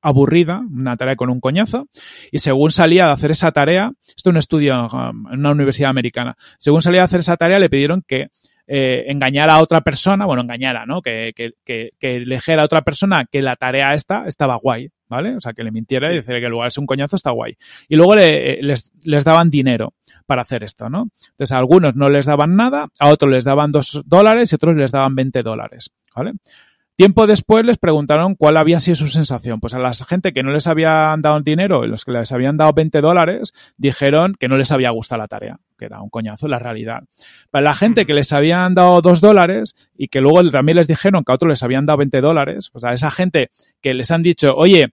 aburrida, una tarea con un coñazo, y según salía de hacer esa tarea, esto es un estudio um, en una universidad americana, según salía de hacer esa tarea le pidieron que eh, engañara a otra persona, bueno, engañara, ¿no? Que, que, que, que a otra persona que la tarea esta estaba guay, ¿vale? O sea, que le mintiera y decir que el lugar es un coñazo está guay. Y luego le, eh, les, les, daban dinero para hacer esto, ¿no? Entonces a algunos no les daban nada, a otros les daban dos dólares y a otros les daban 20 dólares, ¿vale? Tiempo después les preguntaron cuál había sido su sensación. Pues a la gente que no les habían dado dinero y los que les habían dado 20 dólares dijeron que no les había gustado la tarea, que era un coñazo la realidad. Para la gente que les habían dado 2 dólares y que luego también les dijeron que a otros les habían dado 20 dólares, o sea, esa gente que les han dicho, oye,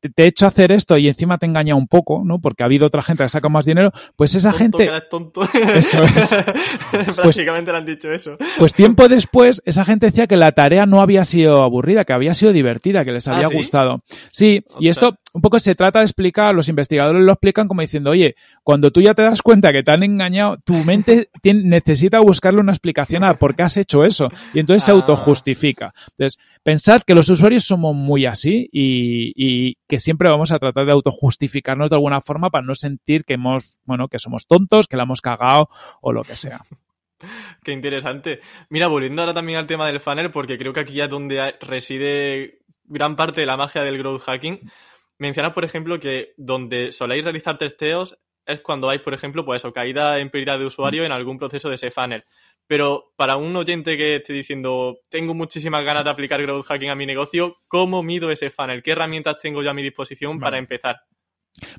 te, he hecho hacer esto y encima te engaña un poco, ¿no? Porque ha habido otra gente que saca más dinero, pues esa gente... Que tonto. Eso es. Básicamente le han dicho eso. Pues tiempo después, esa gente decía que la tarea no había sido aburrida, que había sido divertida, que les había ¿Ah, gustado. Sí, y esto un poco se trata de explicar, los investigadores lo explican como diciendo, oye, cuando tú ya te das cuenta que te han engañado, tu mente necesita buscarle una explicación a por qué has hecho eso. Y entonces se ah. autojustifica. Entonces, pensad que los usuarios somos muy así y, y que siempre vamos a tratar de autojustificarnos de alguna forma para no sentir que hemos, bueno, que somos tontos, que la hemos cagado o lo que sea. Qué interesante. Mira, volviendo ahora también al tema del funnel, porque creo que aquí ya es donde reside gran parte de la magia del growth hacking. Mencionas, por ejemplo, que donde soléis realizar testeos es cuando hay, por ejemplo, pues eso, caída en pérdida de usuario en algún proceso de ese funnel. Pero para un oyente que esté diciendo, tengo muchísimas ganas de aplicar growth hacking a mi negocio, ¿cómo mido ese funnel? ¿Qué herramientas tengo yo a mi disposición para empezar?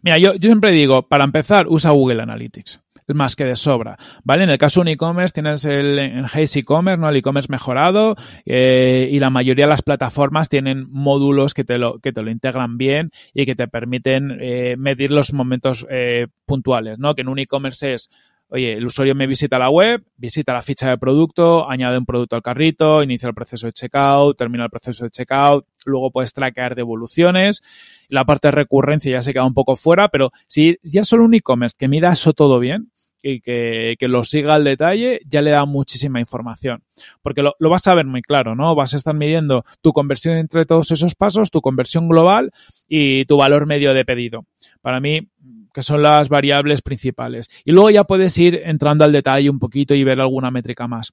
Mira, yo, yo siempre digo, para empezar, usa Google Analytics más que de sobra, ¿vale? En el caso de un e-commerce tienes el Haze e-commerce, ¿no? El e-commerce mejorado eh, y la mayoría de las plataformas tienen módulos que te lo, que te lo integran bien y que te permiten eh, medir los momentos eh, puntuales, ¿no? Que en un e-commerce es oye, el usuario me visita la web, visita la ficha de producto, añade un producto al carrito, inicia el proceso de checkout, termina el proceso de checkout, luego puedes traquear devoluciones. La parte de recurrencia ya se queda un poco fuera, pero si ya solo un e-commerce que mida eso todo bien, y que, lo siga al detalle, ya le da muchísima información. Porque lo, lo, vas a ver muy claro, ¿no? Vas a estar midiendo tu conversión entre todos esos pasos, tu conversión global y tu valor medio de pedido. Para mí, que son las variables principales. Y luego ya puedes ir entrando al detalle un poquito y ver alguna métrica más.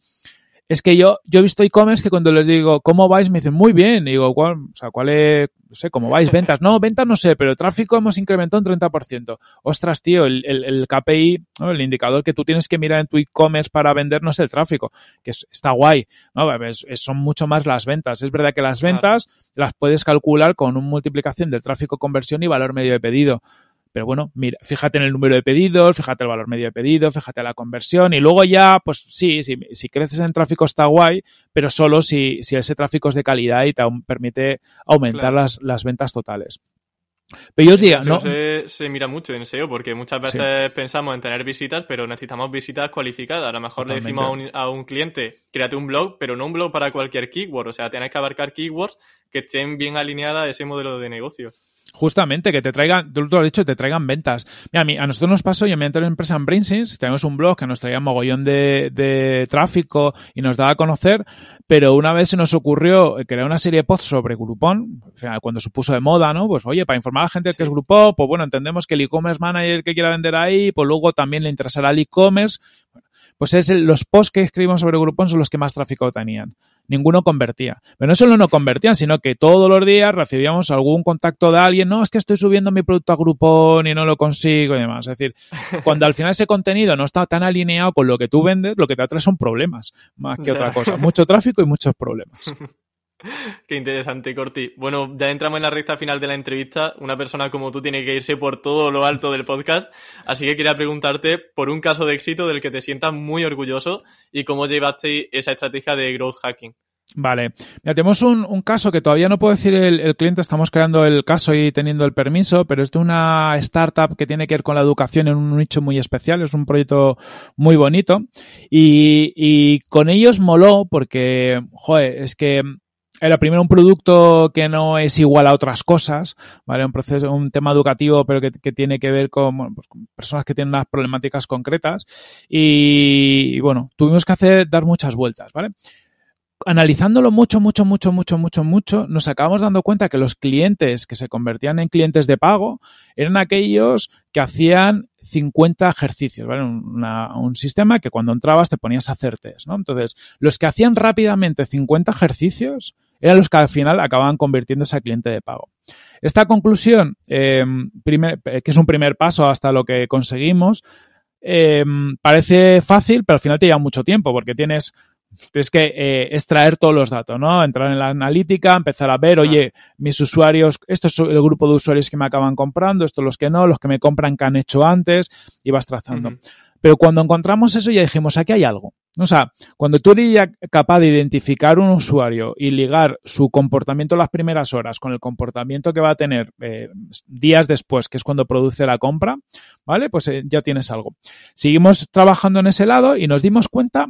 Es que yo, yo he visto e-commerce que cuando les digo, ¿cómo vais? Me dicen, muy bien. Digo, ¿cuál, o sea, ¿cuál es, no sé, cómo vais? Ventas. No, ventas no sé, pero tráfico hemos incrementado un 30%. Ostras, tío, el, el, KPI, el indicador que tú tienes que mirar en tu e-commerce para vender no es el tráfico, que está guay, ¿no? son mucho más las ventas. Es verdad que las ventas las puedes calcular con una multiplicación del tráfico conversión y valor medio de pedido. Pero bueno, mira, fíjate en el número de pedidos, fíjate el valor medio de pedido, fíjate la conversión y luego ya, pues sí, si, si creces en tráfico está guay, pero solo si, si ese tráfico es de calidad y te permite aumentar las, las ventas totales. Pero yo os diría, ¿no? Se, mira mucho en SEO porque muchas veces pensamos en tener visitas, pero necesitamos visitas cualificadas. A lo mejor le decimos a un, a un, cliente, créate un blog, pero no un blog para cualquier keyword. O sea, tienes que abarcar keywords que estén bien alineadas a ese modelo de negocio. Justamente, que te traigan, tú lo has dicho, te traigan ventas. Mira, a, mí, a nosotros nos pasó, yo me entré en empresa en Brainsys, tenemos un blog que nos traía mogollón de, de, tráfico y nos daba a conocer, pero una vez se nos ocurrió crear una serie de posts sobre Groupon, cuando se puso de moda, ¿no? Pues oye, para informar a la gente que es Groupon, pues bueno, entendemos que el e-commerce manager que quiera vender ahí, pues luego también le interesará el e-commerce. pues es los posts que escribimos sobre Groupon son los que más tráfico tenían ninguno convertía. Pero no solo no convertían, sino que todos los días recibíamos algún contacto de alguien, no, es que estoy subiendo mi producto a Groupon y no lo consigo y demás. Es decir, cuando al final ese contenido no está tan alineado con lo que tú vendes, lo que te atrae son problemas, más que otra cosa. Mucho tráfico y muchos problemas. Qué interesante, Corti. Bueno, ya entramos en la recta final de la entrevista. Una persona como tú tiene que irse por todo lo alto del podcast. Así que quería preguntarte por un caso de éxito del que te sientas muy orgulloso y cómo llevaste esa estrategia de growth hacking. Vale. Mira, tenemos un, caso que todavía no puedo decir el, cliente, estamos creando el caso y teniendo el permiso, pero es de una startup que tiene que ver con la educación en un nicho muy especial, es un proyecto muy bonito y, con ellos moló porque, joder, es que era primero un producto que no es igual a otras cosas, ¿vale? Un proceso, un tema educativo, pero que, tiene que ver con, pues, con, personas que tienen unas problemáticas concretas. Y, bueno, tuvimos que hacer, dar muchas vueltas, ¿vale? Analizándolo mucho, mucho, mucho, mucho, mucho, mucho, nos acabamos dando cuenta que los clientes que se convertían en clientes de pago eran aquellos que hacían 50 ejercicios, ¿vale? un sistema que cuando entrabas te ponías a hacer test, ¿no? Entonces, los que hacían rápidamente 50 ejercicios eran los que al final acababan convirtiéndose a cliente de pago. Esta conclusión, eh, que es un primer paso hasta lo que conseguimos, eh, parece fácil, pero al final te lleva mucho tiempo porque tienes tienes que eh, extraer todos los datos, ¿no? Entrar en la analítica, empezar a ver, oye, mis usuarios, esto es el grupo de usuarios que me acaban comprando, estos los que no, los que me compran que han hecho antes, y vas trazando. Pero cuando encontramos eso ya dijimos, aquí hay algo. O sea, cuando tú eres capaz de identificar un usuario y ligar su comportamiento las primeras horas con el comportamiento que va a tener eh, días después, que es cuando produce la compra, ¿vale? Pues eh, ya tienes algo. Seguimos trabajando en ese lado y nos dimos cuenta,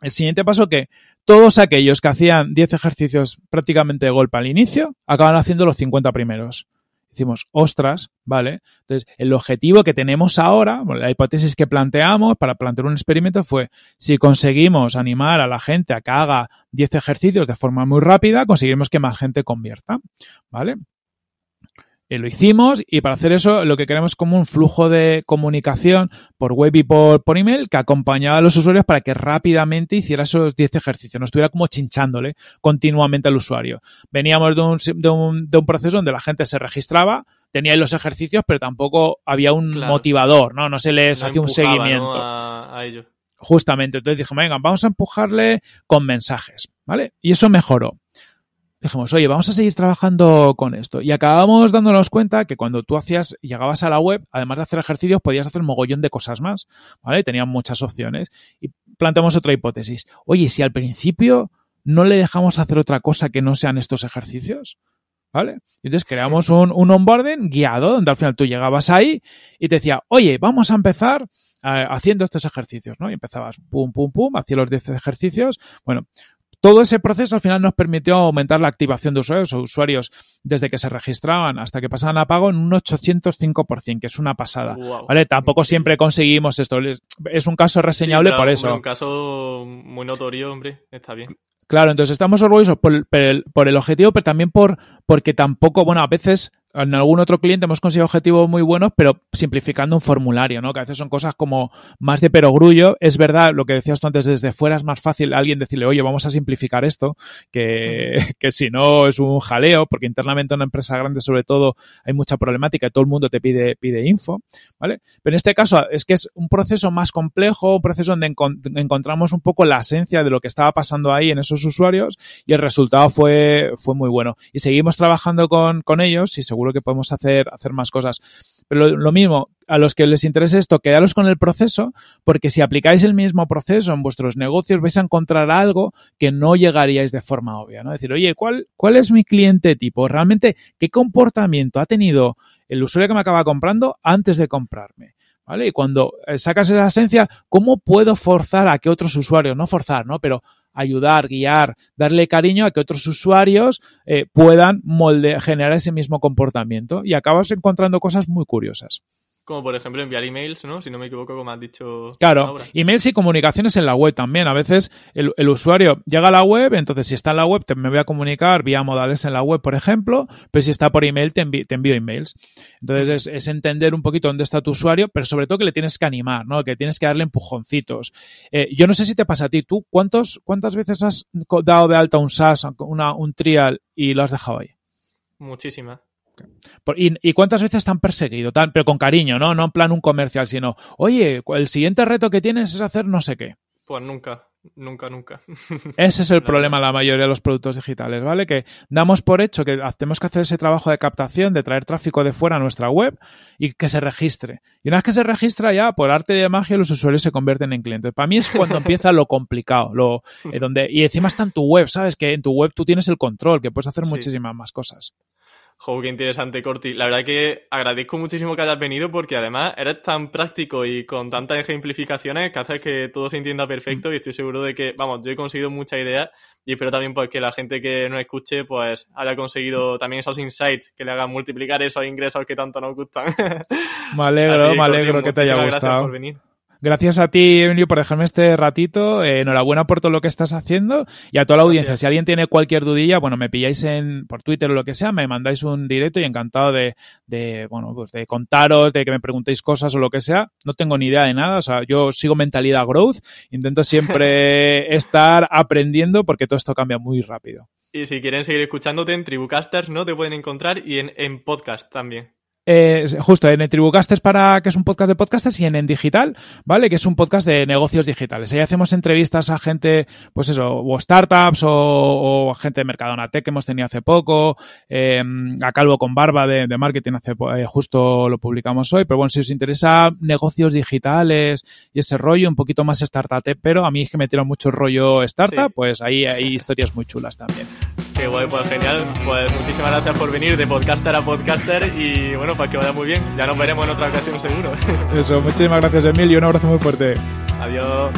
el siguiente paso que todos aquellos que hacían 10 ejercicios prácticamente de golpe al inicio, acaban haciendo los 50 primeros. Decimos, ostras, ¿vale? Entonces, el objetivo que tenemos ahora, la hipótesis que planteamos para plantear un experimento fue, si conseguimos animar a la gente a que haga 10 ejercicios de forma muy rápida, conseguiremos que más gente convierta, ¿vale? Eh, lo hicimos y para hacer eso lo que queremos es como un flujo de comunicación por web y por, por email que acompañaba a los usuarios para que rápidamente hiciera esos 10 ejercicios, no estuviera como chinchándole continuamente al usuario. Veníamos de un, de un, de un proceso donde la gente se registraba, tenía los ejercicios, pero tampoco había un motivador, ¿no? No se les hacía un seguimiento. A, a ello. Justamente. Entonces dijimos, venga, vamos a empujarle con mensajes, ¿vale? Y eso mejoró dijimos, oye, vamos a seguir trabajando con esto. Y acabamos dándonos cuenta que cuando tú hacías, llegabas a la web, además de hacer ejercicios, podías hacer mogollón de cosas más, ¿vale? Tenían muchas opciones. Y planteamos otra hipótesis. Oye, si al principio no le dejamos hacer otra cosa que no sean estos ejercicios, ¿vale? entonces creamos un, un onboarding guiado, donde al final tú llegabas ahí y te decía, oye, vamos a empezar eh, haciendo estos ejercicios, ¿no? Y empezabas pum, pum, pum, hacía los 10 ejercicios. Bueno, todo ese proceso al final nos permitió aumentar la activación de usuarios o usuarios desde que se registraban hasta que pasaban a pago en un 805%, que es una pasada. ¿Vale? Tampoco siempre conseguimos esto. Es un caso reseñable por eso. Es un caso muy notorio, hombre. Está bien. Claro, entonces estamos orgullosos por, por, el, objetivo, pero también por porque tampoco, bueno, a veces en algún otro cliente hemos conseguido objetivos muy buenos, pero simplificando un formulario, ¿no? Que a veces son cosas como más de perogrullo. Es verdad, lo que decías tú antes, desde fuera es más fácil a alguien decirle, oye, vamos a simplificar esto, que, que si no es un jaleo, porque internamente en una empresa grande, sobre todo, hay mucha problemática y todo el mundo te pide, pide info, ¿vale? Pero en este caso es que es un proceso más complejo, un proceso donde encontramos un poco la esencia de lo que estaba pasando ahí en esos usuarios y el resultado fue, fue muy bueno. Y seguimos trabajando con, con ellos y seguro seguro que podemos hacer, hacer más cosas. Pero lo, mismo, a los que les interese esto, quedaros con el proceso, porque si aplicáis el mismo proceso en vuestros negocios, vais a encontrar algo que no llegaríais de forma obvia, ¿no? decir, oye, ¿cuál, ¿cuál es mi cliente tipo? ¿Realmente qué comportamiento ha tenido el usuario que me acaba comprando antes de comprarme? ¿Vale? Y cuando eh, sacas esa esencia, ¿cómo puedo forzar a que otros usuarios, no forzar, ¿no? Pero ayudar, guiar, darle cariño a que otros usuarios eh, puedan molde generar ese mismo comportamiento y acabas encontrando cosas muy curiosas. Como por ejemplo enviar emails, ¿no? Si no me equivoco, como has dicho. Claro, emails y comunicaciones en la web también. A veces el, usuario llega a la web, entonces si está en la web te, me voy a comunicar vía modales en la web, por ejemplo, pero si está por email te, envío emails. Entonces es, entender un poquito dónde está tu usuario, pero sobre todo que le tienes que animar, ¿no? Que tienes que darle empujoncitos. Eh, yo no sé si te pasa a ti. ¿Tú cuántos, cuántas veces has dado de alta un SaaS, una, un trial y lo has dejado ahí? Muchísimas. ¿Y, cuántas veces te han perseguido? Tan, pero con cariño, ¿no? No en plan un comercial, sino, oye, el siguiente reto que tienes es hacer no sé qué. Pues nunca, nunca, nunca. Ese es el problema de la mayoría de los productos digitales, ¿vale? Que damos por hecho que tenemos que hacer ese trabajo de captación, de traer tráfico de fuera a nuestra web y que se registre. Y una vez que se registra ya, por arte de magia, los usuarios se convierten en clientes. Para mí es cuando empieza lo complicado, lo, eh, donde, y encima está en tu web, ¿sabes? Que en tu web tú tienes el control, que puedes hacer muchísimas más cosas. Jo, qué interesante, Corti. La verdad que agradezco muchísimo que hayas venido porque además eres tan práctico y con tantas ejemplificaciones que haces que todo se entienda perfecto y estoy seguro de que, vamos, yo he conseguido muchas ideas y espero también pues que la gente que nos escuche pues haya conseguido también esos insights que le hagan multiplicar esos ingresos que tanto nos gustan. Me alegro, me alegro que te haya gustado. Gracias por venir. Gracias a ti, Emilio, por dejarme este ratito. Eh, enhorabuena por todo lo que estás haciendo y a toda la audiencia. Si alguien tiene cualquier dudilla, bueno, me pilláis en, por Twitter o lo que sea, me mandáis un directo y encantado de, de, bueno, pues de contaros, de que me preguntéis cosas o lo que sea. No tengo ni idea de nada. O sea, yo sigo mentalidad growth. Intento siempre estar aprendiendo porque todo esto cambia muy rápido. Y si quieren seguir escuchándote en Tribucasters, ¿no? Te pueden encontrar y en, en podcast también. Eh, justo en el Tribucasters para que es un podcast de podcasters y en En Digital, ¿vale? Que es un podcast de negocios digitales. Ahí hacemos entrevistas a gente, pues eso, o startups o, gente de Mercadona Tech que hemos tenido hace poco, em, a Calvo con Barba de, marketing hace eh, justo lo publicamos hoy. Pero bueno, si os interesa negocios digitales y ese rollo, un poquito más startup, pero a mí es que me tira mucho rollo startup, pues ahí hay historias muy chulas también. Qué guay, pues genial. Pues muchísimas gracias por venir de podcaster a podcaster y bueno, para que vaya muy bien. Ya nos veremos en otra ocasión seguro. Eso, muchísimas gracias Emilio, un abrazo muy fuerte. Adiós.